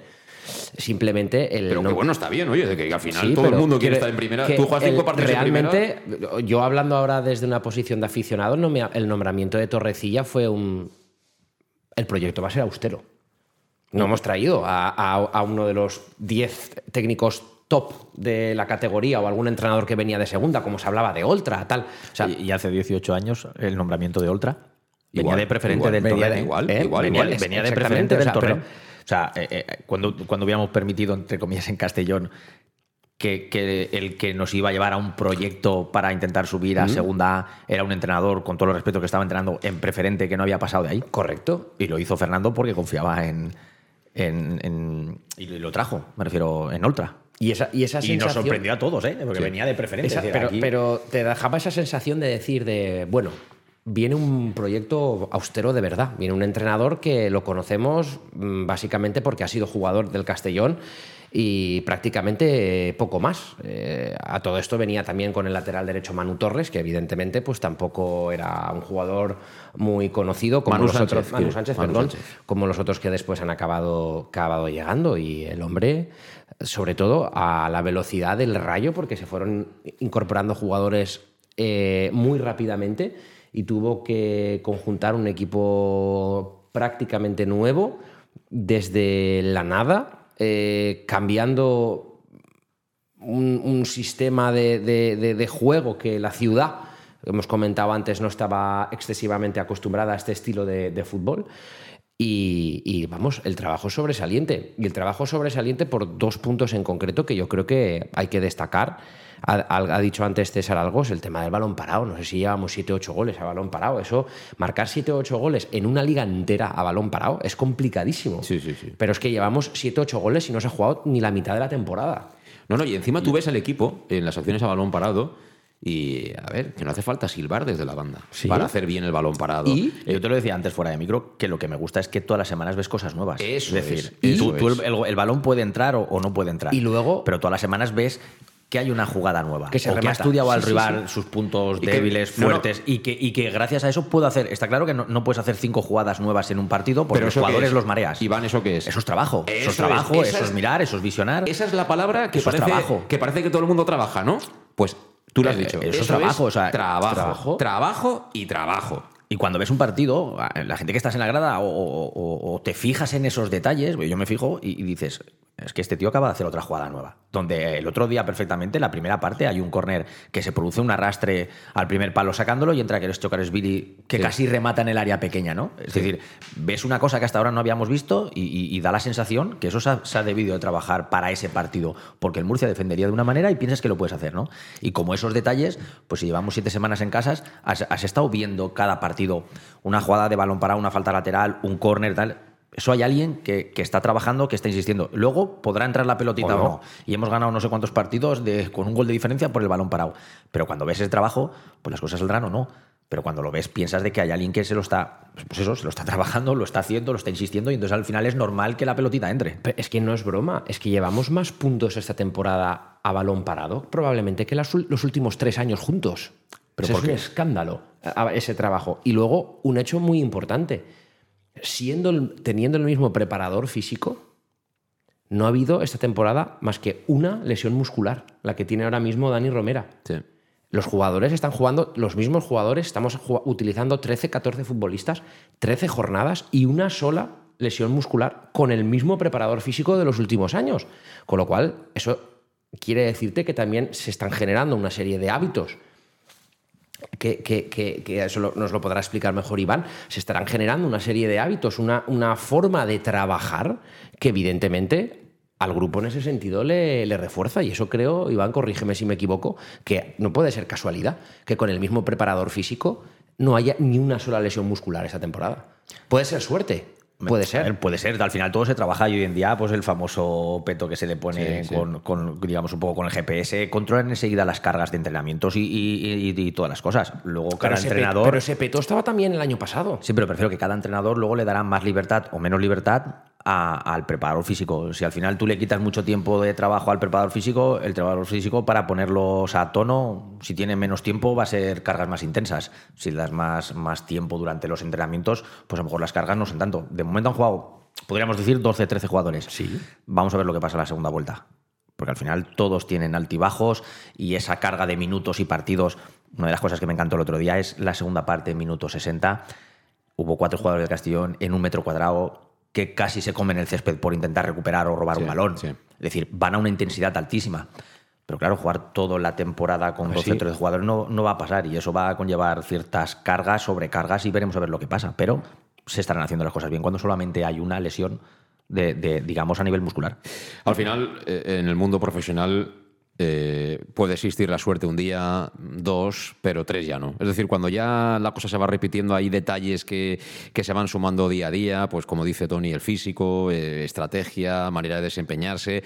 Simplemente el Pero que bueno, está bien, oye, de que al final Sí, todo el mundo quiere estar en primera. Tú juegas cinco el- partidos en primera. Realmente, yo hablando ahora desde una posición de aficionado, el nombramiento de Torrecilla fue un. El proyecto va a ser austero. No hemos traído a, a- a uno de los 10 técnicos top de la categoría o algún entrenador que venía de segunda, como se hablaba de Oltra, tal. O sea, y, y hace 18 años el nombramiento de Oltra venía Igual, de preferente igual, del venía de- igual, ¿eh? igual, venía, igual. venía de preferente o del sea, Torreón. pero- O sea, eh, eh, cuando, cuando hubiéramos permitido, entre comillas, en Castellón, que, que el que nos iba a llevar a un proyecto para intentar subir a Mm. segunda A era un entrenador, con todo el respeto que estaba entrenando en preferente, que no había pasado de ahí. Correcto. Y lo hizo Fernando porque confiaba en. En- en- y lo trajo, me refiero, en Ultra. Y esa, y esa Y nos sensación- sorprendió a todos, ¿eh? Porque Sí. venía de. Esa- decir, pero, aquí- pero te dejaba esa sensación de decir de, bueno, viene un proyecto austero de verdad. Viene un entrenador que lo conocemos mm, básicamente porque ha sido jugador del Castellón y prácticamente poco más. Eh, a todo esto venía también con el lateral derecho Manu Torres, que evidentemente pues tampoco era un jugador muy conocido como Manu los Sánchez, otros. Manu sí, Sánchez, Manu perdón, Sánchez. como los otros que después han acabado, acabado llegando. Y el hombre, sobre todo a la velocidad del rayo, porque se fueron incorporando jugadores eh, muy rápidamente y tuvo que conjuntar un equipo prácticamente nuevo desde la nada, eh, cambiando un, sistema de, juego que la ciudad, hemos comentado antes, no estaba excesivamente acostumbrada a este estilo de, fútbol. Y, vamos, el trabajo sobresaliente. Y el trabajo sobresaliente por dos puntos en concreto que yo creo que hay que destacar. Ha, dicho antes César algo, es el tema del balón parado. No sé si llevamos 7 o 8 goles a balón parado. Eso, marcar 7 o 8 goles en una liga entera a balón parado es complicadísimo. Sí, sí, sí. Pero es que llevamos 7 o 8 goles y no se ha jugado ni la mitad de la temporada. No, no, y encima tú ves al equipo en las acciones a balón parado y, a ver, que no hace falta silbar desde la banda Sí. para hacer bien el balón parado. Y yo te lo decía antes fuera de micro, que lo que me gusta es que todas las semanas ves cosas nuevas. Eso es decir, es, tú- eso tú es. el, el- el balón puede entrar o, o no puede entrar. Y luego- Pero todas las semanas ves que hay una jugada nueva. Que se o que ha estudiado al Sí, rival sí. sus puntos Y que- débiles, no, no. fuertes, Y, que, y que gracias a eso puedo hacer. Está claro que no, no puedes hacer cinco jugadas nuevas en un partido porque Pero los jugadores es? los mareas. Iván, ¿eso qué es? Eso es trabajo. Eso, Eso es trabajo, es, eso es mirar, eso es visionar. Esa es la palabra que Eso es parece, trabajo. que parece que todo el mundo trabaja, ¿no? Pues tú lo has Eh, dicho. eso es trabajo, o sea, trabajo, trabajo. trabajo y trabajo. Y cuando ves un partido, la gente que estás en la grada o, o- o- o te fijas en esos detalles, yo me fijo y, y dices, es que este tío acaba de hacer otra jugada nueva. Donde el otro día perfectamente, la primera parte, hay un córner que se produce un arrastre al primer palo sacándolo y entra que eres Billy que Sí. casi remata en el área pequeña, ¿no? Es decir, ves una cosa que hasta ahora no habíamos visto y, y- y da la sensación que eso se ha, se ha debido de trabajar para ese partido, porque el Murcia defendería de una manera y piensas que lo puedes hacer, ¿no? Y como esos detalles, pues si llevamos siete semanas en casas, has, has estado viendo cada partido una jugada de balón parado, una falta lateral, un córner, tal. Eso hay alguien que, que está trabajando, que está insistiendo. Luego podrá entrar la pelotita O o no. Y hemos ganado no sé cuántos partidos de, con un gol de diferencia por el balón parado. Pero cuando ves ese trabajo, pues las cosas saldrán o no. Pero cuando lo ves, piensas de que hay alguien que se lo está, pues eso, se lo está trabajando, lo está haciendo, lo está insistiendo, y entonces al final es normal que la pelotita entre. Pero es que no es broma, es que llevamos más puntos esta temporada a balón parado, probablemente que las los últimos tres años juntos. ¿Pero Ese por es un escándalo ese trabajo. Y luego, un hecho muy importante. Siendo el- teniendo el mismo preparador físico, no ha habido esta temporada más que una lesión muscular, la que tiene ahora mismo Dani Romera. Sí. Los jugadores están jugando, los mismos jugadores, estamos utilizando 13, 14 futbolistas, 13 jornadas y una sola lesión muscular con el mismo preparador físico de los últimos años. Con lo cual, eso quiere decirte que también se están generando una serie de hábitos que, eso nos lo podrá explicar mejor Iván, se estarán generando una serie de hábitos, una, una forma de trabajar que evidentemente al grupo en ese sentido le, le, refuerza y eso creo, Iván, corrígeme si me equivoco, que no puede ser casualidad que con el mismo preparador físico no haya ni una sola lesión muscular esta temporada. Puede ser suerte, Puede ser. puede ser. Al final todo se trabaja y hoy en día, pues el famoso peto que se le pone con, digamos, un poco con el GPS, controlan enseguida las cargas de entrenamientos y, todas las cosas. Luego cada entrenador. pero ese peto estaba también el año pasado. Sí, pero prefiero que cada entrenador luego le dará más libertad o menos libertad al preparador físico. Si al final tú le quitas mucho tiempo de trabajo al preparador físico, el preparador físico para ponerlos a tono, si tiene menos tiempo, va a ser cargas más intensas. Si le das más, más tiempo durante los entrenamientos, pues a lo mejor las cargas no son tanto. De momento han jugado, podríamos decir, 12, 13 jugadores. Sí. Vamos a ver lo que pasa en la segunda vuelta. Porque al final todos tienen altibajos y esa carga de minutos y partidos. Una de las cosas que me encantó el otro día es la segunda parte, minuto 60. Hubo cuatro jugadores de Castellón en un metro cuadrado que casi se comen el césped por intentar recuperar o robar un balón. Es decir, van a una intensidad altísima. Pero claro, jugar toda la temporada con dos centros de jugadores no, no va a pasar y eso va a conllevar ciertas cargas, sobrecargas y veremos a ver lo que pasa. Pero se estarán haciendo las cosas bien cuando solamente hay una lesión de, de digamos, a nivel muscular. Al final, eh, en el mundo profesional eh, puede existir la suerte un día, dos, pero tres ya no. Es decir, cuando ya la cosa se va repitiendo, hay detalles que, se van sumando día a día, pues como dice Tony, el físico, eh, estrategia, manera de desempeñarse.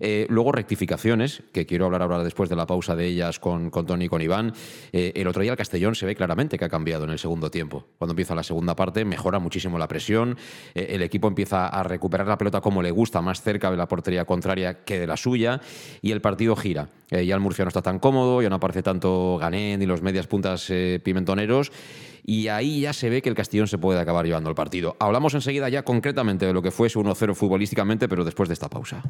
Eh, luego rectificaciones, que quiero hablar ahora después de la pausa de ellas con, con Tony y con Iván. Eh, el otro día el Castellón se ve claramente que ha cambiado en el segundo tiempo. Cuando empieza la segunda parte mejora muchísimo la presión, eh, el equipo empieza a recuperar la pelota como le gusta, más cerca de la portería contraria que de la suya, y el partido gira. ya el Murcia no está tan cómodo, ya no aparece tanto Gané ni los medias puntas pimentoneros y ahí ya se ve que el Castellón se puede acabar llevando el partido. Hablamos enseguida ya concretamente de lo que fue su 1-0 futbolísticamente, pero después de esta pausa.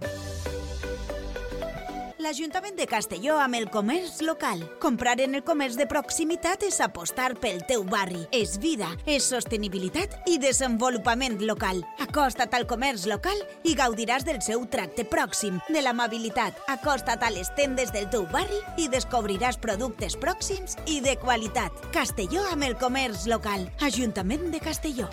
l'Ajuntament de Castelló amb el comerç local. Comprar en el comerç de proximitat és apostar pel teu barri. És vida, és sostenibilitat i desenvolupament local. Acosta't al comerç local i gaudiràs del seu tracte pròxim, de l'amabilitat. Acosta't a les tendes del teu barri i descobriràs productes pròxims i de qualitat. Castelló amb el comerç local. Ajuntament de Castelló.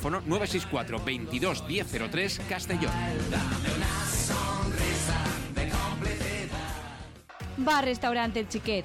teléfono 964 22 1003 Castellón. Bar Restaurante El Chiquet.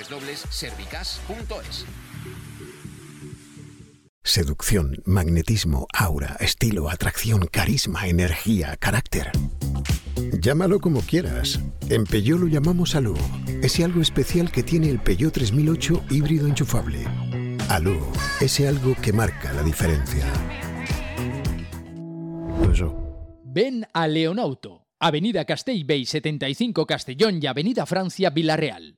www.servicas.es. Seducción, magnetismo, aura, estilo, atracción, carisma, energía, carácter. Llámalo como quieras. En Peugeot lo llamamos Alú. Ese algo especial que tiene el Peugeot 3008 híbrido enchufable. Alú, ese algo que marca la diferencia. Ven a Leonauto, Avenida Castellbey 75 Castellón y Avenida Francia Villarreal.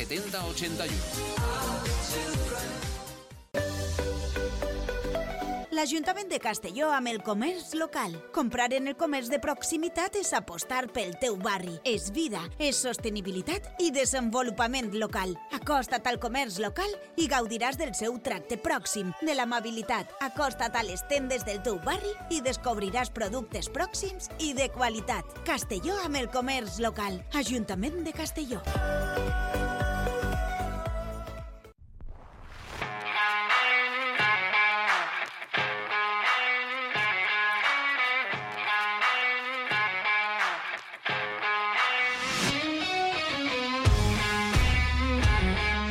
70 81. L'Ajuntament de Castelló amb el comerç local. Comprar en el comerç de proximitat és apostar pel teu barri. És vida, és sostenibilitat i desenvolupament local. Acosta't al comerç local i gaudiràs del seu tracte pròxim, de l'amabilitat. Acosta't a les tendes del teu barri i descobriràs productes pròxims i de qualitat. Castelló amb el comerç local. Ajuntament de Castelló.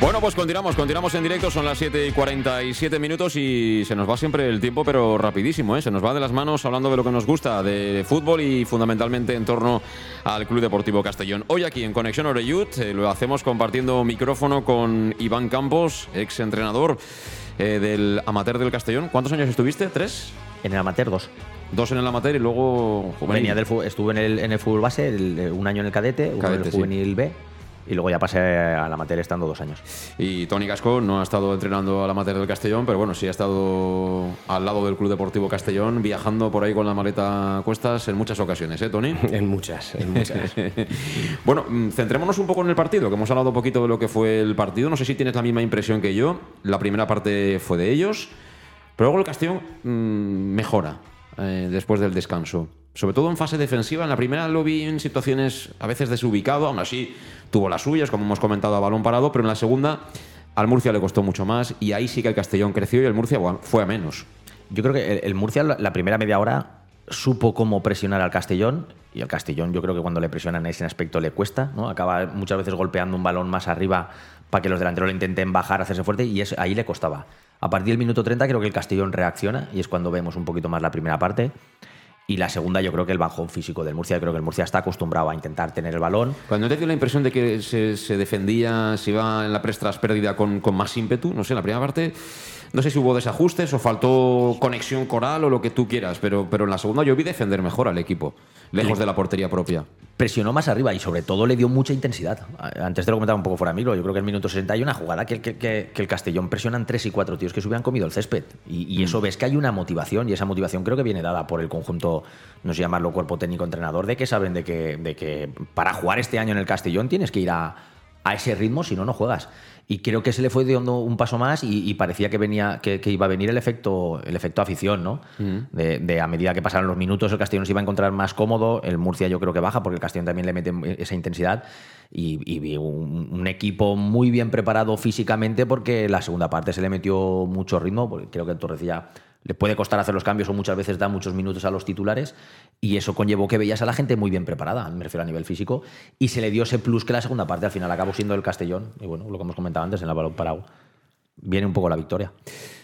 Bueno, pues continuamos, continuamos en directo, son las 7 y 47 minutos y se nos va siempre el tiempo, pero rapidísimo, ¿eh? se nos va de las manos hablando de lo que nos gusta, de fútbol y fundamentalmente en torno al Club Deportivo Castellón. Hoy aquí en Conexión Oreyud eh, lo hacemos compartiendo micrófono con Iván Campos, ex entrenador eh, del Amateur del Castellón. ¿Cuántos años estuviste? ¿Tres? En el Amateur, dos. Dos en el Amateur y luego juvenil. Venía del estuve en el, en el fútbol base, el- un año en el cadete, uno en Cadete, el sí. juvenil B, y luego ya pasé al amateur estando dos años. Y Tony Casco no ha estado entrenando al amateur del Castellón, pero bueno, sí ha estado al lado del Club Deportivo Castellón, viajando por ahí con la maleta a cuestas en muchas ocasiones, ¿eh, Tony? [laughs] En muchas, en muchas. [laughs] bueno, mm, centrémonos un poco en el partido, que hemos hablado un poquito de lo que fue el partido. No sé si tienes la misma impresión que yo. La primera parte fue de ellos, pero luego el Castellón mm, mejora eh, después del descanso. Sobre todo en fase defensiva. En la primera lo vi en situaciones a veces desubicado, aún así tuvo las suyas, como hemos comentado, a balón parado, pero en la segunda al Murcia le costó mucho más y ahí sí que el Castellón creció y el Murcia fue a menos. Yo creo que el, Murcia, la, primera media hora, supo cómo presionar al Castellón. Y al Castellón, yo creo que cuando le presionan en ese aspecto le cuesta, ¿no? Acaba muchas veces golpeando un balón más arriba para que los delanteros le intenten bajar, hacerse fuerte, y es, ahí le costaba. A partir del minuto 30 creo que el Castellón reacciona y es cuando vemos un poquito más la primera parte. Y la segunda, yo creo que el bajón físico del Murcia, yo creo que el Murcia está acostumbrado a intentar tener el balón. Cuando te dio la impresión de que se, defendía, se iba en la press tras pérdida con, más ímpetu, no sé, la primera parte, no sé si hubo desajustes o faltó conexión coral o lo que tú quieras, pero, pero en la segunda yo vi defender mejor al equipo, lejos de la portería propia. presionó más arriba y sobre todo le dio mucha intensidad. Antes te lo comentaba un poco fuera micro, yo creo que en el minuto 60 hay una jugada que, que- que- que el Castellón presionan tres y cuatro tíos que se hubieran comido el césped. Y, y eso ves que hay una motivación y esa motivación creo que viene dada por el conjunto, no sé llamarlo cuerpo técnico entrenador, de que saben de que, de que para jugar este año en el Castellón tienes que ir a, a ese ritmo, si no, no juegas. Y creo que se le fue dando un paso más y, parecía que venía que, iba a venir el efecto el efecto afición no de, a medida que pasaron los minutos el Castellón se iba a encontrar más cómodo el Murcia yo creo que baja porque el Castellón también le mete esa intensidad y, un, equipo muy bien preparado físicamente porque la segunda parte se le metió mucho ritmo porque creo que el Torrecilla le puede costar hacer los cambios o muchas veces da muchos minutos a los titulares y eso conllevó que veías a la gente muy bien preparada, me refiero a nivel físico, y se le dio ese plus que la segunda parte al final acabó siendo el Castellón, y bueno, lo que hemos comentado antes en la balón parado, viene un poco la victoria.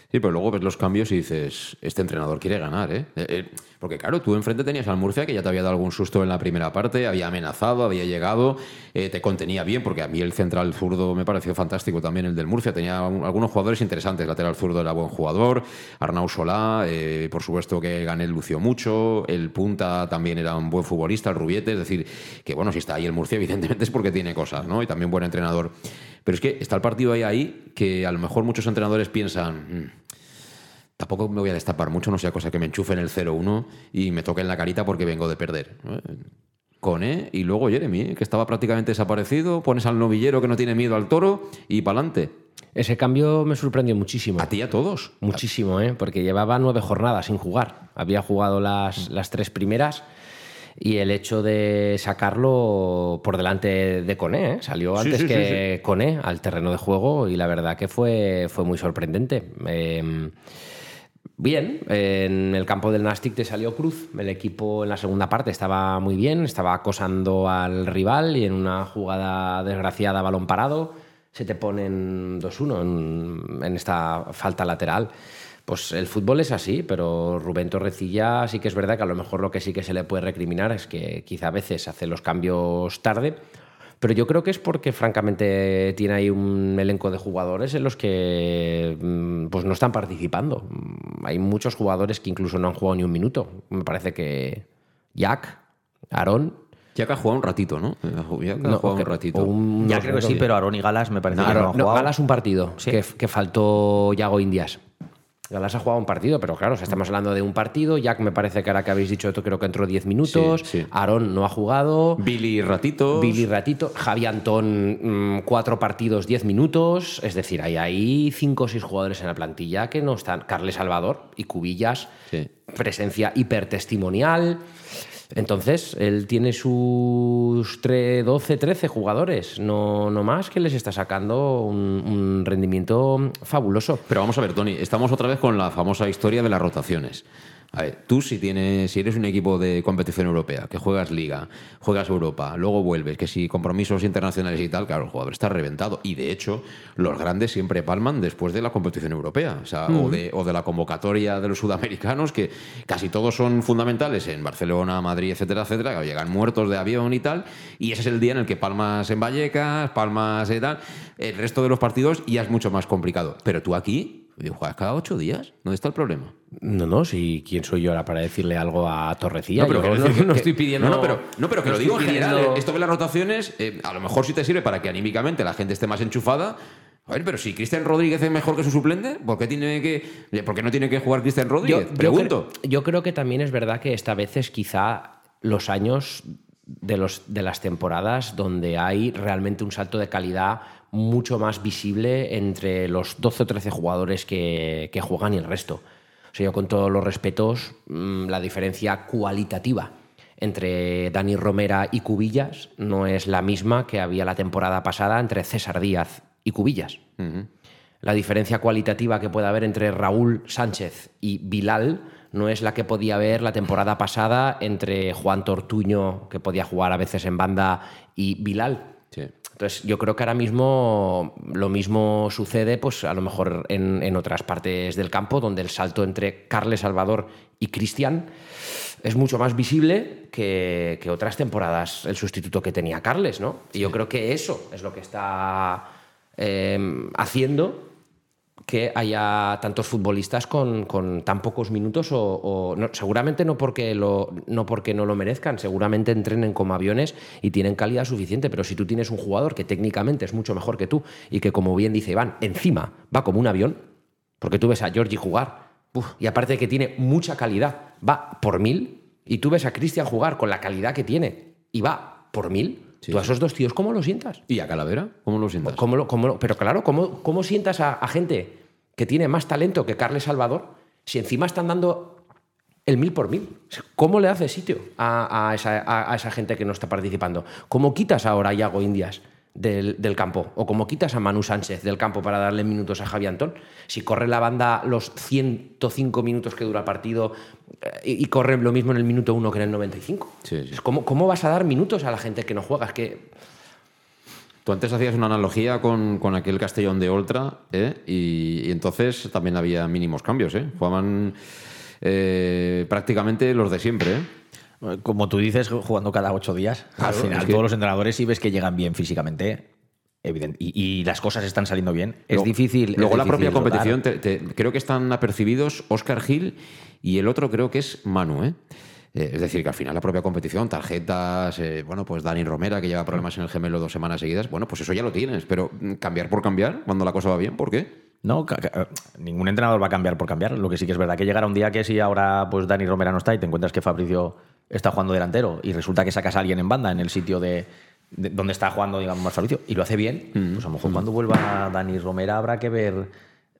Sí, pero luego ves los cambios y dices, este entrenador quiere ganar, ¿eh? eh, eh porque claro, tú enfrente tenías al Murcia que ya te había dado algún susto en la primera parte, había amenazado, había llegado, eh, te contenía bien, porque a mí el central zurdo me pareció fantástico también el del Murcia, tenía algunos jugadores interesantes, lateral zurdo era buen jugador, Arnau Solá, por supuesto que Gané lució mucho, el punta también era un buen futbolista, el Rubiete, es decir, que bueno, si está ahí el Murcia [laughs] evidentemente es porque tiene cosas, ¿no? Y también buen entrenador. Pero es que está el partido ahí, ahí que a lo mejor muchos entrenadores piensan, mm, tampoco me voy a destapar mucho, no sea cosa que me enchufe en el 0-1 y me toque en la carita porque vengo de perder. Cone y luego Jeremy, que estaba prácticamente desaparecido, pones al novillero que no tiene miedo al toro y pa'lante. Ese cambio me sorprendió muchísimo. ¿A ti y a todos? Muchísimo, ¿eh? porque llevaba nueve jornadas sin jugar. Había jugado las, las tres primeras y el hecho de sacarlo por delante de Cone, ¿eh? salió antes que Cone al terreno de juego y la verdad que fue, fue muy sorprendente. Em, bien, en el campo del Nastic te salió Cruz, el equipo en la segunda parte estaba muy bien, estaba acosando al rival y en una jugada desgraciada balón parado se te ponen 2-1 en, en esta falta lateral. Pues el fútbol es así, pero Rubén Torrecilla sí que es verdad que a lo mejor lo que sí que se le puede recriminar es que quizá a veces hace los cambios tarde, pero yo creo que es porque francamente tiene ahí un elenco de jugadores en los que mm, pues no están participando. Hay muchos jugadores que incluso no han jugado ni un minuto. Me parece que Jack, Aarón, Jack ha jugado un ratito, ¿no? Jack ha jugado un ratito. ya creo que sí, pero Aarón y Galas me parece que no han jugado. Galas un partido, que, que, faltó Yago Indias. Galas ha jugado un partido, pero claro, estamos hablando de un partido. Jack me parece que ahora que habéis dicho esto, creo que entró 10 minutos. Aarón no ha jugado. Billy Ratito. Billy Ratito. Javi Antón, 4 mm, cuatro partidos, 10 minutos. Es decir, hay ahí cinco o seis jugadores en la plantilla que no están. Carles Salvador y Cubillas. Presencia hipertestimonial. Entonces, él tiene sus 12, 13 jugadores, no, no más, que les está sacando un, rendimiento fabuloso. Pero vamos a ver, Tony, estamos otra vez con la famosa historia de las rotaciones. A ver, tú si tienes, si eres un equipo de competición europea, que juegas Liga, juegas Europa, luego vuelves, que si compromisos internacionales y tal, claro, el jugador está reventado. Y de hecho, los grandes siempre palman después de la competición europea, o, sea, o, de, o de la convocatoria de los sudamericanos, que casi todos son fundamentales en Barcelona, Madrid, etcétera, etcétera, que llegan muertos de avión y tal. Y ese es el día en el que palmas en Vallecas, palmas y tal. El resto de los partidos ya es mucho más complicado. Pero tú aquí ¿Juegas cada ocho días? ¿Dónde está el problema? No, no, si quién soy yo ahora para decirle algo a Torrecilla. No, pero no, estoy pidiendo. No, pero, no, pero que lo digo en general. ¿eh? Esto de las rotaciones, eh, a lo mejor sí te sirve para que anímicamente la gente esté más enchufada. A ver, pero si Cristian Rodríguez es mejor que su suplente, ¿por qué, tiene que, ¿por no tiene que jugar Cristian Rodríguez? Pregunto. Yo creo, que también es verdad que esta vez es quizá los años de, los, de las temporadas donde hay realmente un salto de calidad mucho más visible entre los 12 o 13 jugadores que, juegan y el resto. O sea, yo con todos los respetos, mm, la diferencia cualitativa entre Dani Romera y Cubillas no es la misma que había la temporada pasada entre César Díaz y Cubillas. La diferencia cualitativa que puede haber entre Raúl Sánchez y Bilal no es la que podía haber la temporada pasada entre Juan Tortuño, que podía jugar a veces en banda, y Bilal. Entonces, yo creo que ahora mismo lo mismo sucede, pues a lo mejor en, otras partes del campo, donde el salto entre Carles Salvador y Cristian es mucho más visible que, otras temporadas, el sustituto que tenía Carles, ¿no? Y yo creo que eso es lo que está eh, haciendo que haya tantos futbolistas con, tan pocos minutos o, seguramente no porque, lo, no porque no lo merezcan, seguramente entrenen como aviones y tienen calidad suficiente, pero si tú tienes un jugador que técnicamente es mucho mejor que tú y que como bien dice Iván, encima va como un avión, porque tú ves a Georgie jugar y aparte de que tiene mucha calidad, va por mil y tú ves a Cristian jugar con la calidad que tiene y va por mil, Tú a esos dos tíos, ¿cómo los sientas? ¿Y a Calavera? ¿Cómo los sientas? ¿Cómo lo- cómo lo- pero claro, ¿cómo, cómo sientas a, a gente que tiene más talento que Carles Salvador si encima están dando el mil por mil? ¿Cómo le haces sitio a, a esa, a- a esa gente que no está participando? ¿Cómo quitas ahora a Iago Indias del, del campo? ¿O cómo quitas a Manu Sánchez del campo para darle minutos a Javi Antón? Si corre la banda los 105 minutos que dura el partido eh, y, y corre lo mismo en el minuto 1 que en el 95. Es ¿Cómo, ¿Cómo vas a dar minutos a la gente que no juega? Es que Tú antes hacías una analogía con, con aquel Castellón de Oltra, ¿eh? y, y entonces también había mínimos cambios. ¿eh? Jugaban eh, prácticamente los de siempre. ¿Eh? Como tú dices, jugando cada ocho días, al final es que- todos los entrenadores si ves que llegan bien físicamente evidente, y, y las cosas están saliendo bien, es Luego- difícil. es Luego la propia rotar. competición, te- te- creo que están apercibidos Oscar Gil y el otro creo que es Manu. ¿eh? Eh, Es decir, que al final la propia competición, tarjetas, eh, bueno, pues Dani Romera, que lleva problemas en el gemelo dos semanas seguidas, bueno, pues eso ya lo tienes, pero mm, cambiar por cambiar, cuando la cosa va bien, ¿por qué? No, ca- ningún entrenador va a cambiar por cambiar. Lo que sí que es verdad que llegará un día que si ahora pues Dani Romera no está y te encuentras que Fabricio está jugando delantero y resulta que sacas a alguien en banda en el sitio de, de- donde está jugando, digamos, más Fabricio y lo hace bien, pues a lo mejor cuando vuelva Dani Romera habrá que ver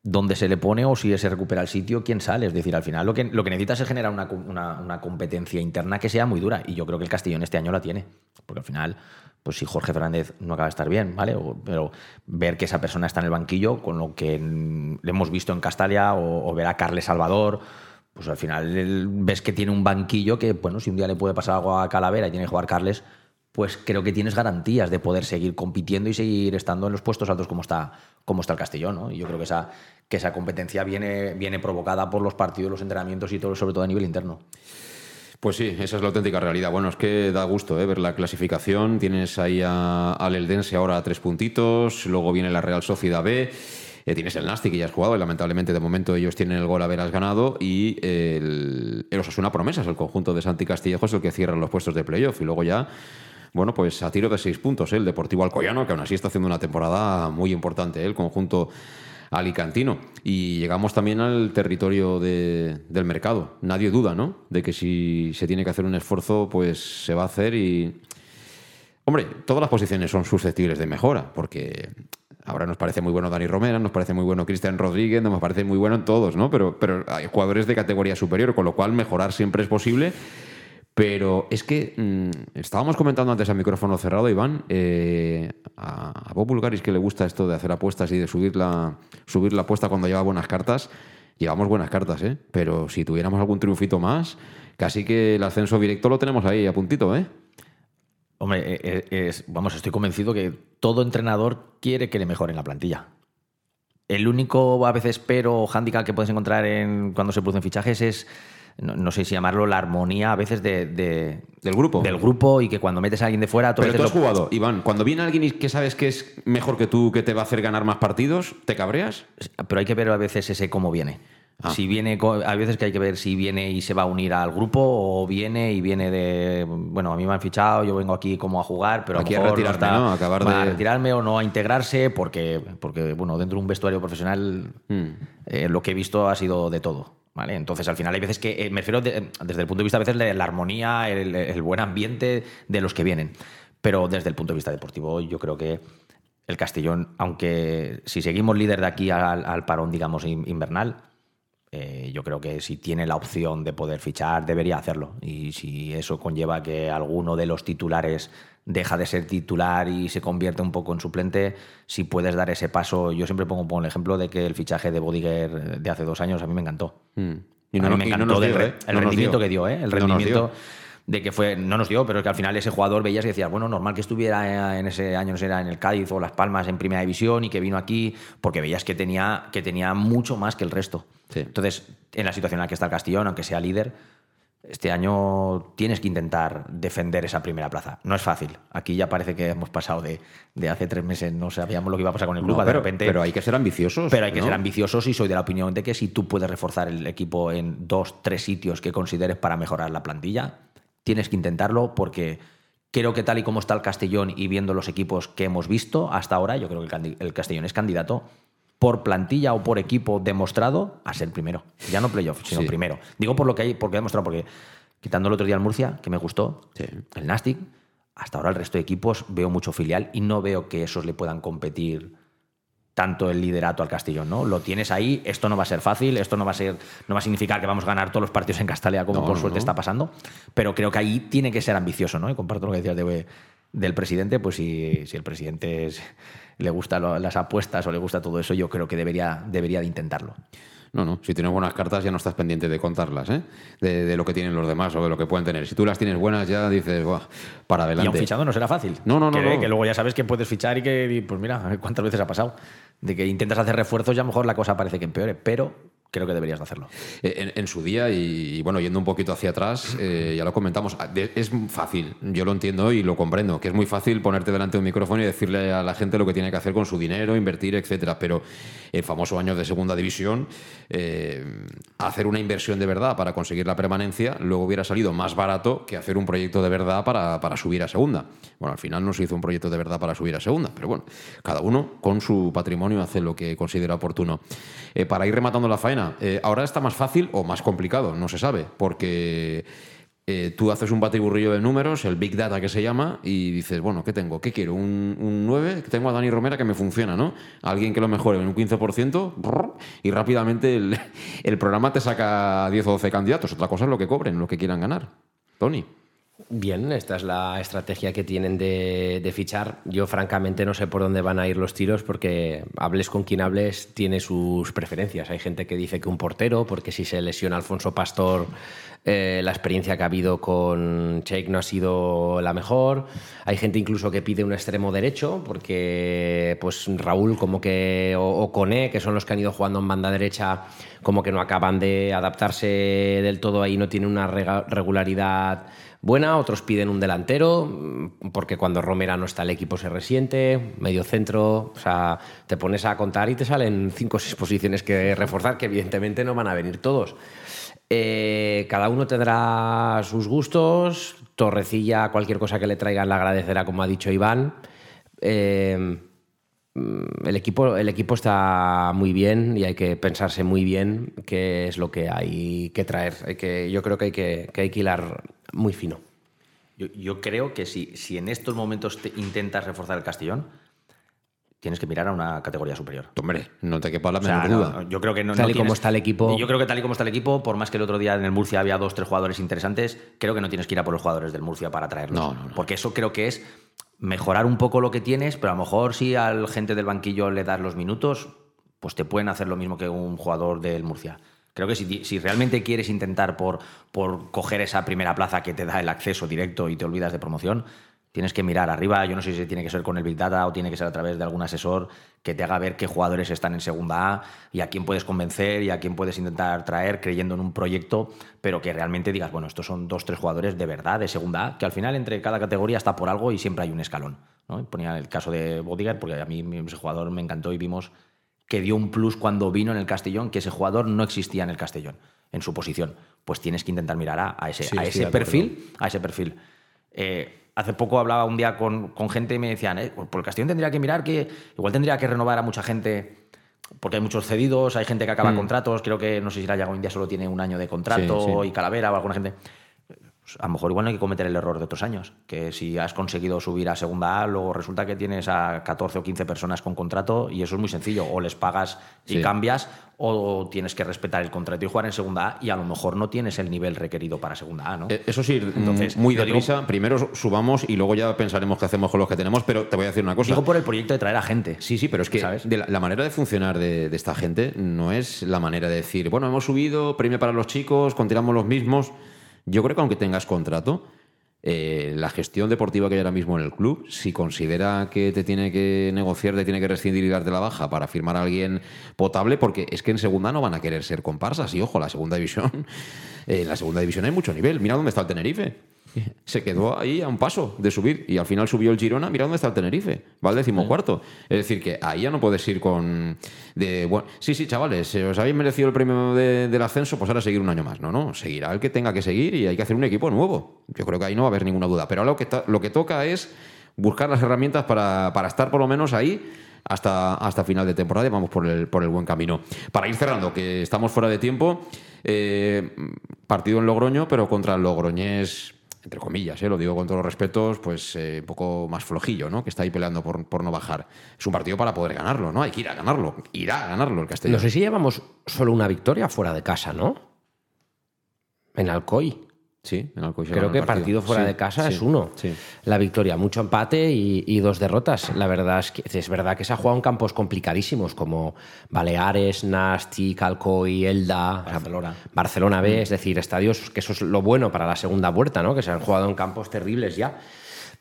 dónde se le pone o si se recupera el sitio, quién sale. Es decir, al final lo que, lo que necesitas es generar una, una- una competencia interna que sea muy dura y yo creo que el Castellón este año la tiene. Porque al final, pues si Jorge Fernández no acaba de estar bien, ¿vale? O- pero ver que esa persona está en el banquillo, con lo que mm, le hemos visto en Castalia, o, o ver a Carles Salvador, pues al final ves que tiene un banquillo que, bueno, si un día le puede pasar algo a Calavera y tiene que jugar Carles, pues creo que tienes garantías de poder seguir compitiendo y seguir estando en los puestos altos como está, como está el Castellón, ¿no? Y yo creo que esa, que esa competencia viene, viene provocada por los partidos, los entrenamientos y todo, sobre todo a nivel interno. Pues sí, esa es la auténtica realidad. Bueno, es que da gusto ¿eh? ver la clasificación. Tienes ahí a- al Eldense ahora a tres puntitos, luego viene la Real Sociedad B. eh, tienes el Nasti que ya has jugado y lamentablemente de momento ellos tienen el gol a veras ganado y el, el Osasuna Promesas, el conjunto de Santi Castillejo es el que cierra los puestos de playoff y luego ya, bueno, pues a tiro de seis puntos ¿eh? el Deportivo Alcoyano que aún así está haciendo una temporada muy importante, ¿eh? el conjunto alicantino. Y llegamos también al territorio de- del mercado. Nadie duda, ¿no? De que si se tiene que hacer un esfuerzo, pues se va a hacer y... Hombre, todas las posiciones son susceptibles de mejora, porque ahora nos parece muy bueno Dani Romera, nos parece muy bueno Cristian Rodríguez, nos parece muy bueno en todos, ¿no? Pero, pero hay jugadores de categoría superior, con lo cual mejorar siempre es posible. Pero es que mm, estábamos comentando antes a micrófono cerrado, Iván, eh, a, a Bob Bulgaris que le gusta esto de hacer apuestas y de subir la, subir la apuesta cuando lleva buenas cartas. Llevamos buenas cartas, ¿eh? Pero si tuviéramos algún triunfito más, casi que el ascenso directo lo tenemos ahí a puntito, ¿eh? Hombre, eh, eh, es- vamos, estoy convencido que todo entrenador quiere que le mejoren la plantilla. El único, a veces, pero o hándicap que puedes encontrar en, cuando se producen fichajes es, no, no sé si llamarlo, la armonía a veces de, de- del grupo. Del grupo y que cuando metes a alguien de fuera... Pero tú has lo- jugado, Iván, cuando viene alguien que sabes que es mejor que tú, que te va a hacer ganar más partidos, ¿te cabreas? Pero hay que ver a veces ese cómo viene. Si viene, hay veces que hay que ver si viene y se va a unir al grupo o viene y viene de, bueno, a mí me han fichado, yo vengo aquí como a jugar, pero Aquí a, a lo mejor retirarme, está- ¿no? A acabar va a de- retirarme o no a integrarse porque, porque bueno, dentro de un vestuario profesional Hmm. eh, lo que he visto ha sido de todo. ¿Vale? Entonces, al final hay veces que, eh, me refiero de- desde el punto de vista a veces de la armonía, el, el buen ambiente de los que vienen. Pero desde el punto de vista deportivo, yo creo que el Castellón, aunque si seguimos líder de aquí al, al parón, digamos, in- invernal, eh, yo creo que si tiene la opción de poder fichar, debería hacerlo. Y si eso conlleva que alguno de los titulares deja de ser titular y se convierte un poco en suplente, si puedes dar ese paso, yo siempre pongo, pongo el ejemplo de que el fichaje de Bodiger de hace dos años a mí me encantó. Y a no- mí me y no encantó del ¿eh? el No rendimiento que dio, ¿eh? el rendimiento dio. De que fue, no nos dio, pero que al final ese jugador veías que decías, bueno, normal que estuviera en ese año, no sé, era en el Cádiz o Las Palmas en primera división y que vino aquí, porque veías que tenía, que tenía mucho más que el resto. Entonces, en la situación en la que está el Castellón, aunque sea líder, este año tienes que intentar defender esa primera plaza. No es fácil. Aquí ya parece que hemos pasado de, de hace tres meses, no sabíamos lo que iba a pasar con el club, No, de repente. pero hay que ser ambiciosos. Pero hay que ¿no? ser ambiciosos y soy de la opinión de que si tú puedes reforzar el equipo en dos, tres sitios que consideres para mejorar la plantilla, tienes que intentarlo porque creo que tal y como está el Castellón y viendo los equipos que hemos visto hasta ahora, yo creo que el Castellón es candidato por plantilla o por equipo demostrado a ser primero. Ya no playoff, sino Sí. primero. Digo por lo que hay, porque he demostrado, porque quitando el otro día el Murcia, que me gustó, el Nastic, hasta ahora el resto de equipos veo mucho filial y no veo que esos le puedan competir tanto el liderato al Castellón, ¿no? Lo tienes ahí, esto no va a ser fácil, esto no va a ser, no va a significar que vamos a ganar todos los partidos en Castalia como por suerte está pasando, pero creo que ahí tiene que ser ambicioso, ¿no? Y comparto lo que decías del presidente, pues si, si el presidente le gustan las apuestas o le gusta todo eso, yo creo que debería, debería de intentarlo. No, no. Si tienes buenas cartas ya no estás pendiente de contarlas, ¿eh? De, lo que tienen los demás o de lo que pueden tener. Si tú las tienes buenas ya dices, Buah, para adelante. Y aún fichando no será fácil. No, no, no que, no. que luego ya sabes que puedes fichar y que, pues mira, cuántas veces ha pasado. De que intentas hacer refuerzos y a lo mejor la cosa parece que empeore, pero creo que deberías de hacerlo. Eh, en, su día, y, bueno, yendo un poquito hacia atrás, eh, ya lo comentamos, ah, es fácil, yo lo entiendo y lo comprendo, que es muy fácil ponerte delante de un micrófono y decirle a la gente lo que tiene que hacer con su dinero, invertir, etcétera. Pero el famoso año de segunda división, eh, hacer una inversión de verdad para conseguir la permanencia, luego hubiera salido más barato que hacer un proyecto de verdad para, para subir a segunda. Bueno, al final no se hizo un proyecto de verdad para subir a segunda, pero bueno, cada uno con su patrimonio hace lo que considera oportuno. para ir rematando la faena, eh, ahora está más fácil o más complicado, no se sabe, porque eh, tú haces un batiburrillo de números, el Big Data que se llama, y dices, bueno, ¿qué tengo? ¿Qué quiero? ¿Un, un 9? Tengo a Dani Romera que me funciona, ¿no? Alguien que lo mejore en un 15% y rápidamente el, el programa te saca 10 o 12 candidatos. Otra cosa es lo que cobren, lo que quieran ganar. Tony. Bien, esta es la estrategia que tienen de, fichar. Yo francamente no sé por dónde van a ir los tiros porque hables con quien hables tiene sus preferencias. Hay gente que dice que un portero, porque si se lesiona Alfonso Pastor, eh, la experiencia que ha habido con Cheik no ha sido la mejor. Hay gente incluso que pide un extremo derecho porque pues Raúl como que o, o Cone, que son los que han ido jugando en banda derecha, como que no acaban de adaptarse del todo ahí, no tiene una regularidad buena, otros piden un delantero, mm, porque cuando Romera no está el equipo se resiente, medio centro, o sea, te pones a contar y te salen cinco o seis posiciones que reforzar, que evidentemente no van a venir todos. Eh, cada uno tendrá sus gustos, Torrecilla, cualquier cosa que le traigan la agradecerá, como ha dicho Iván. Eh, mm, el equipo, el equipo está muy bien y hay que pensarse muy bien qué es lo que hay que traer. Hay que, yo creo que hay que, que hay que hilar muy fino. Yo, creo que si, si en estos momentos intentas reforzar el Castellón, tienes que mirar a una categoría superior. Hombre, no te quepa la menor duda. yo creo que no, tal y como está el equipo. Yo creo que tal y como está el equipo, por más que el otro día en el Murcia había dos, tres jugadores interesantes, creo que no tienes que ir a por los jugadores del Murcia para traerlos. No, no, Porque eso creo que es mejorar un poco lo que tienes, pero a lo mejor si al gente del banquillo le das los minutos, pues te pueden hacer lo mismo que un jugador del Murcia. Creo que si, realmente quieres intentar por, por coger esa primera plaza que te da el acceso directo y te olvidas de promoción, tienes que mirar arriba. Yo no sé si tiene que ser con el Big Data o tiene que ser a través de algún asesor que te haga ver qué jugadores están en segunda A y a quién puedes convencer y a quién puedes intentar traer creyendo en un proyecto, pero que realmente digas, bueno, estos son dos, tres jugadores de verdad de segunda A, que al final entre cada categoría está por algo y siempre hay un escalón. ¿no? Ponía el caso de Bodiger, porque a mí ese jugador me encantó y vimos que dio un plus cuando vino en el Castellón, que ese jugador no existía en el Castellón, en su posición. Pues tienes que intentar mirar a, ese, a ese perfil, a ese perfil. Eh, hace poco hablaba un día con, gente y me decían, eh, por el Castellón tendría que mirar que igual tendría que renovar a mucha gente porque hay muchos cedidos, hay gente que acaba mm. contratos, creo que no sé si la Yago India solo tiene un año de contrato y Calavera o alguna gente. Pues, a lo mejor igual no hay que cometer el error de otros años, que si has conseguido subir a segunda A, luego resulta que tienes a 14 o 15 personas con contrato y eso es muy sencillo, o les pagas y cambias o tienes que respetar el contrato y jugar en segunda A y a lo mejor no tienes el nivel requerido para segunda A, ¿no? Eh, eso sí, Entonces, muy deprisa, primero subamos y luego ya pensaremos qué hacemos con los que tenemos, pero te voy a decir una cosa. Digo por el proyecto de traer a gente. Sí, sí, pero es que la, manera de funcionar de, de, esta gente no es la manera de decir, bueno, hemos subido, premio para los chicos, continuamos los mismos. Yo creo que aunque tengas contrato, eh, la gestión deportiva que hay ahora mismo en el club, si considera que te tiene que negociar, te tiene que rescindir y darte la baja para firmar a alguien potable, porque es que en segunda no van a querer ser comparsas. Y ojo, la segunda división, [laughs] en la segunda división hay mucho nivel. Mira dónde está el Tenerife se quedó ahí a un paso de subir y al final subió el Girona, mira dónde está el Tenerife, va al decimocuarto. Es decir, que ahí ya no puedes ir con... De, bueno, sí, sí, chavales, os habéis merecido el premio del ascenso, pues ahora seguir un año más. No, no, seguirá el que tenga que seguir y hay que hacer un equipo nuevo. Yo creo que ahí no va a haber ninguna duda. Pero lo que, lo que toca es buscar las herramientas para, para estar por lo menos ahí hasta, hasta final de temporada y vamos por el, por el buen camino. Para ir cerrando, que estamos fuera de tiempo, eh, partido en Logroño, pero contra el Logroñés entre comillas, ¿eh? lo digo con todos los respetos, pues eh, un poco más flojillo, ¿no? Que está ahí peleando por, por, no bajar. Es un partido para poder ganarlo, ¿no? Hay que ir a ganarlo. Irá a ganarlo el Castellón. No sé si llevamos solo una victoria fuera de casa, ¿no? En Alcoy. Sí, en Alcoy Creo que partido, fuera de casa es uno. Sí. La victoria, mucho empate y, dos derrotas. La verdad es que es verdad que se ha jugado en campos complicadísimos como Baleares, Nastic, Alcoy, Elda, Barcelona. Barcelona B, es decir, estadios que eso es lo bueno para la segunda vuelta, ¿no? Que se han jugado en campos terribles ya.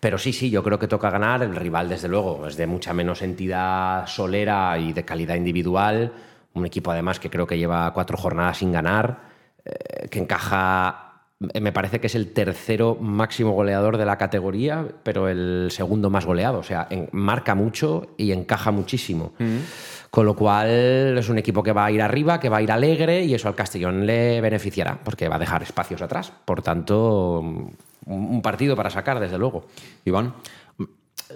Pero sí, sí, yo creo que toca ganar. El rival, desde luego, es de mucha menos entidad solera y de calidad individual. Un equipo, además, que creo que lleva cuatro jornadas sin ganar, eh, que encaja me parece que es el tercero máximo goleador de la categoría, pero el segundo más goleado. O sea, marca mucho y encaja muchísimo. Con lo cual es un equipo que va a ir arriba, que va a ir alegre y eso al Castellón le beneficiará, porque va a dejar espacios atrás. Por tanto, un partido para sacar, desde luego. Iván.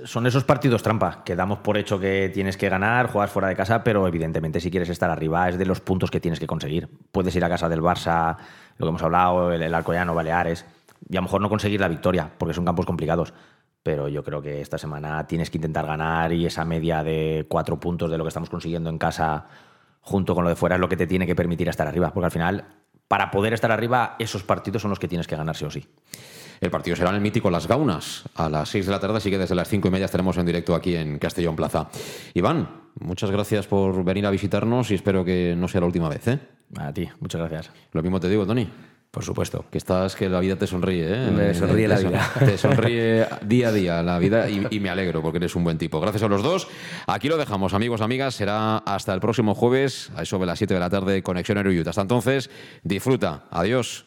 Son esos partidos trampa, que damos por hecho que tienes que ganar, juegas fuera de casa, pero evidentemente si quieres estar arriba es de los puntos que tienes que conseguir. Puedes ir a casa del Barça lo que hemos hablado, el, Alcoyano, Baleares, y a lo mejor no conseguir la victoria, porque son campos complicados. Pero yo creo que esta semana tienes que intentar ganar y esa media de cuatro puntos de lo que estamos consiguiendo en casa junto con lo de fuera es lo que te tiene que permitir estar arriba. Porque al final, para poder estar arriba, esos partidos son los que tienes que ganar sí o sí. El partido será en el mítico Las Gaunas a las 6 de la tarde, así que desde las cinco y media estaremos en directo aquí en Castellón Plaza. Iván, muchas gracias por venir a visitarnos y espero que no sea la última vez. ¿eh? A ti, muchas gracias. Lo mismo te digo, Tony. Por supuesto. Que estás, que la vida te sonríe, ¿eh? Me sonríe la vida. [laughs] Te sonríe día a día la vida y, me alegro porque eres un buen tipo. Gracias a los dos. Aquí lo dejamos, amigos, amigas. Será hasta el próximo jueves, a eso de las 7 de la tarde, Conexión Aeruyut. Hasta entonces, disfruta. Adiós.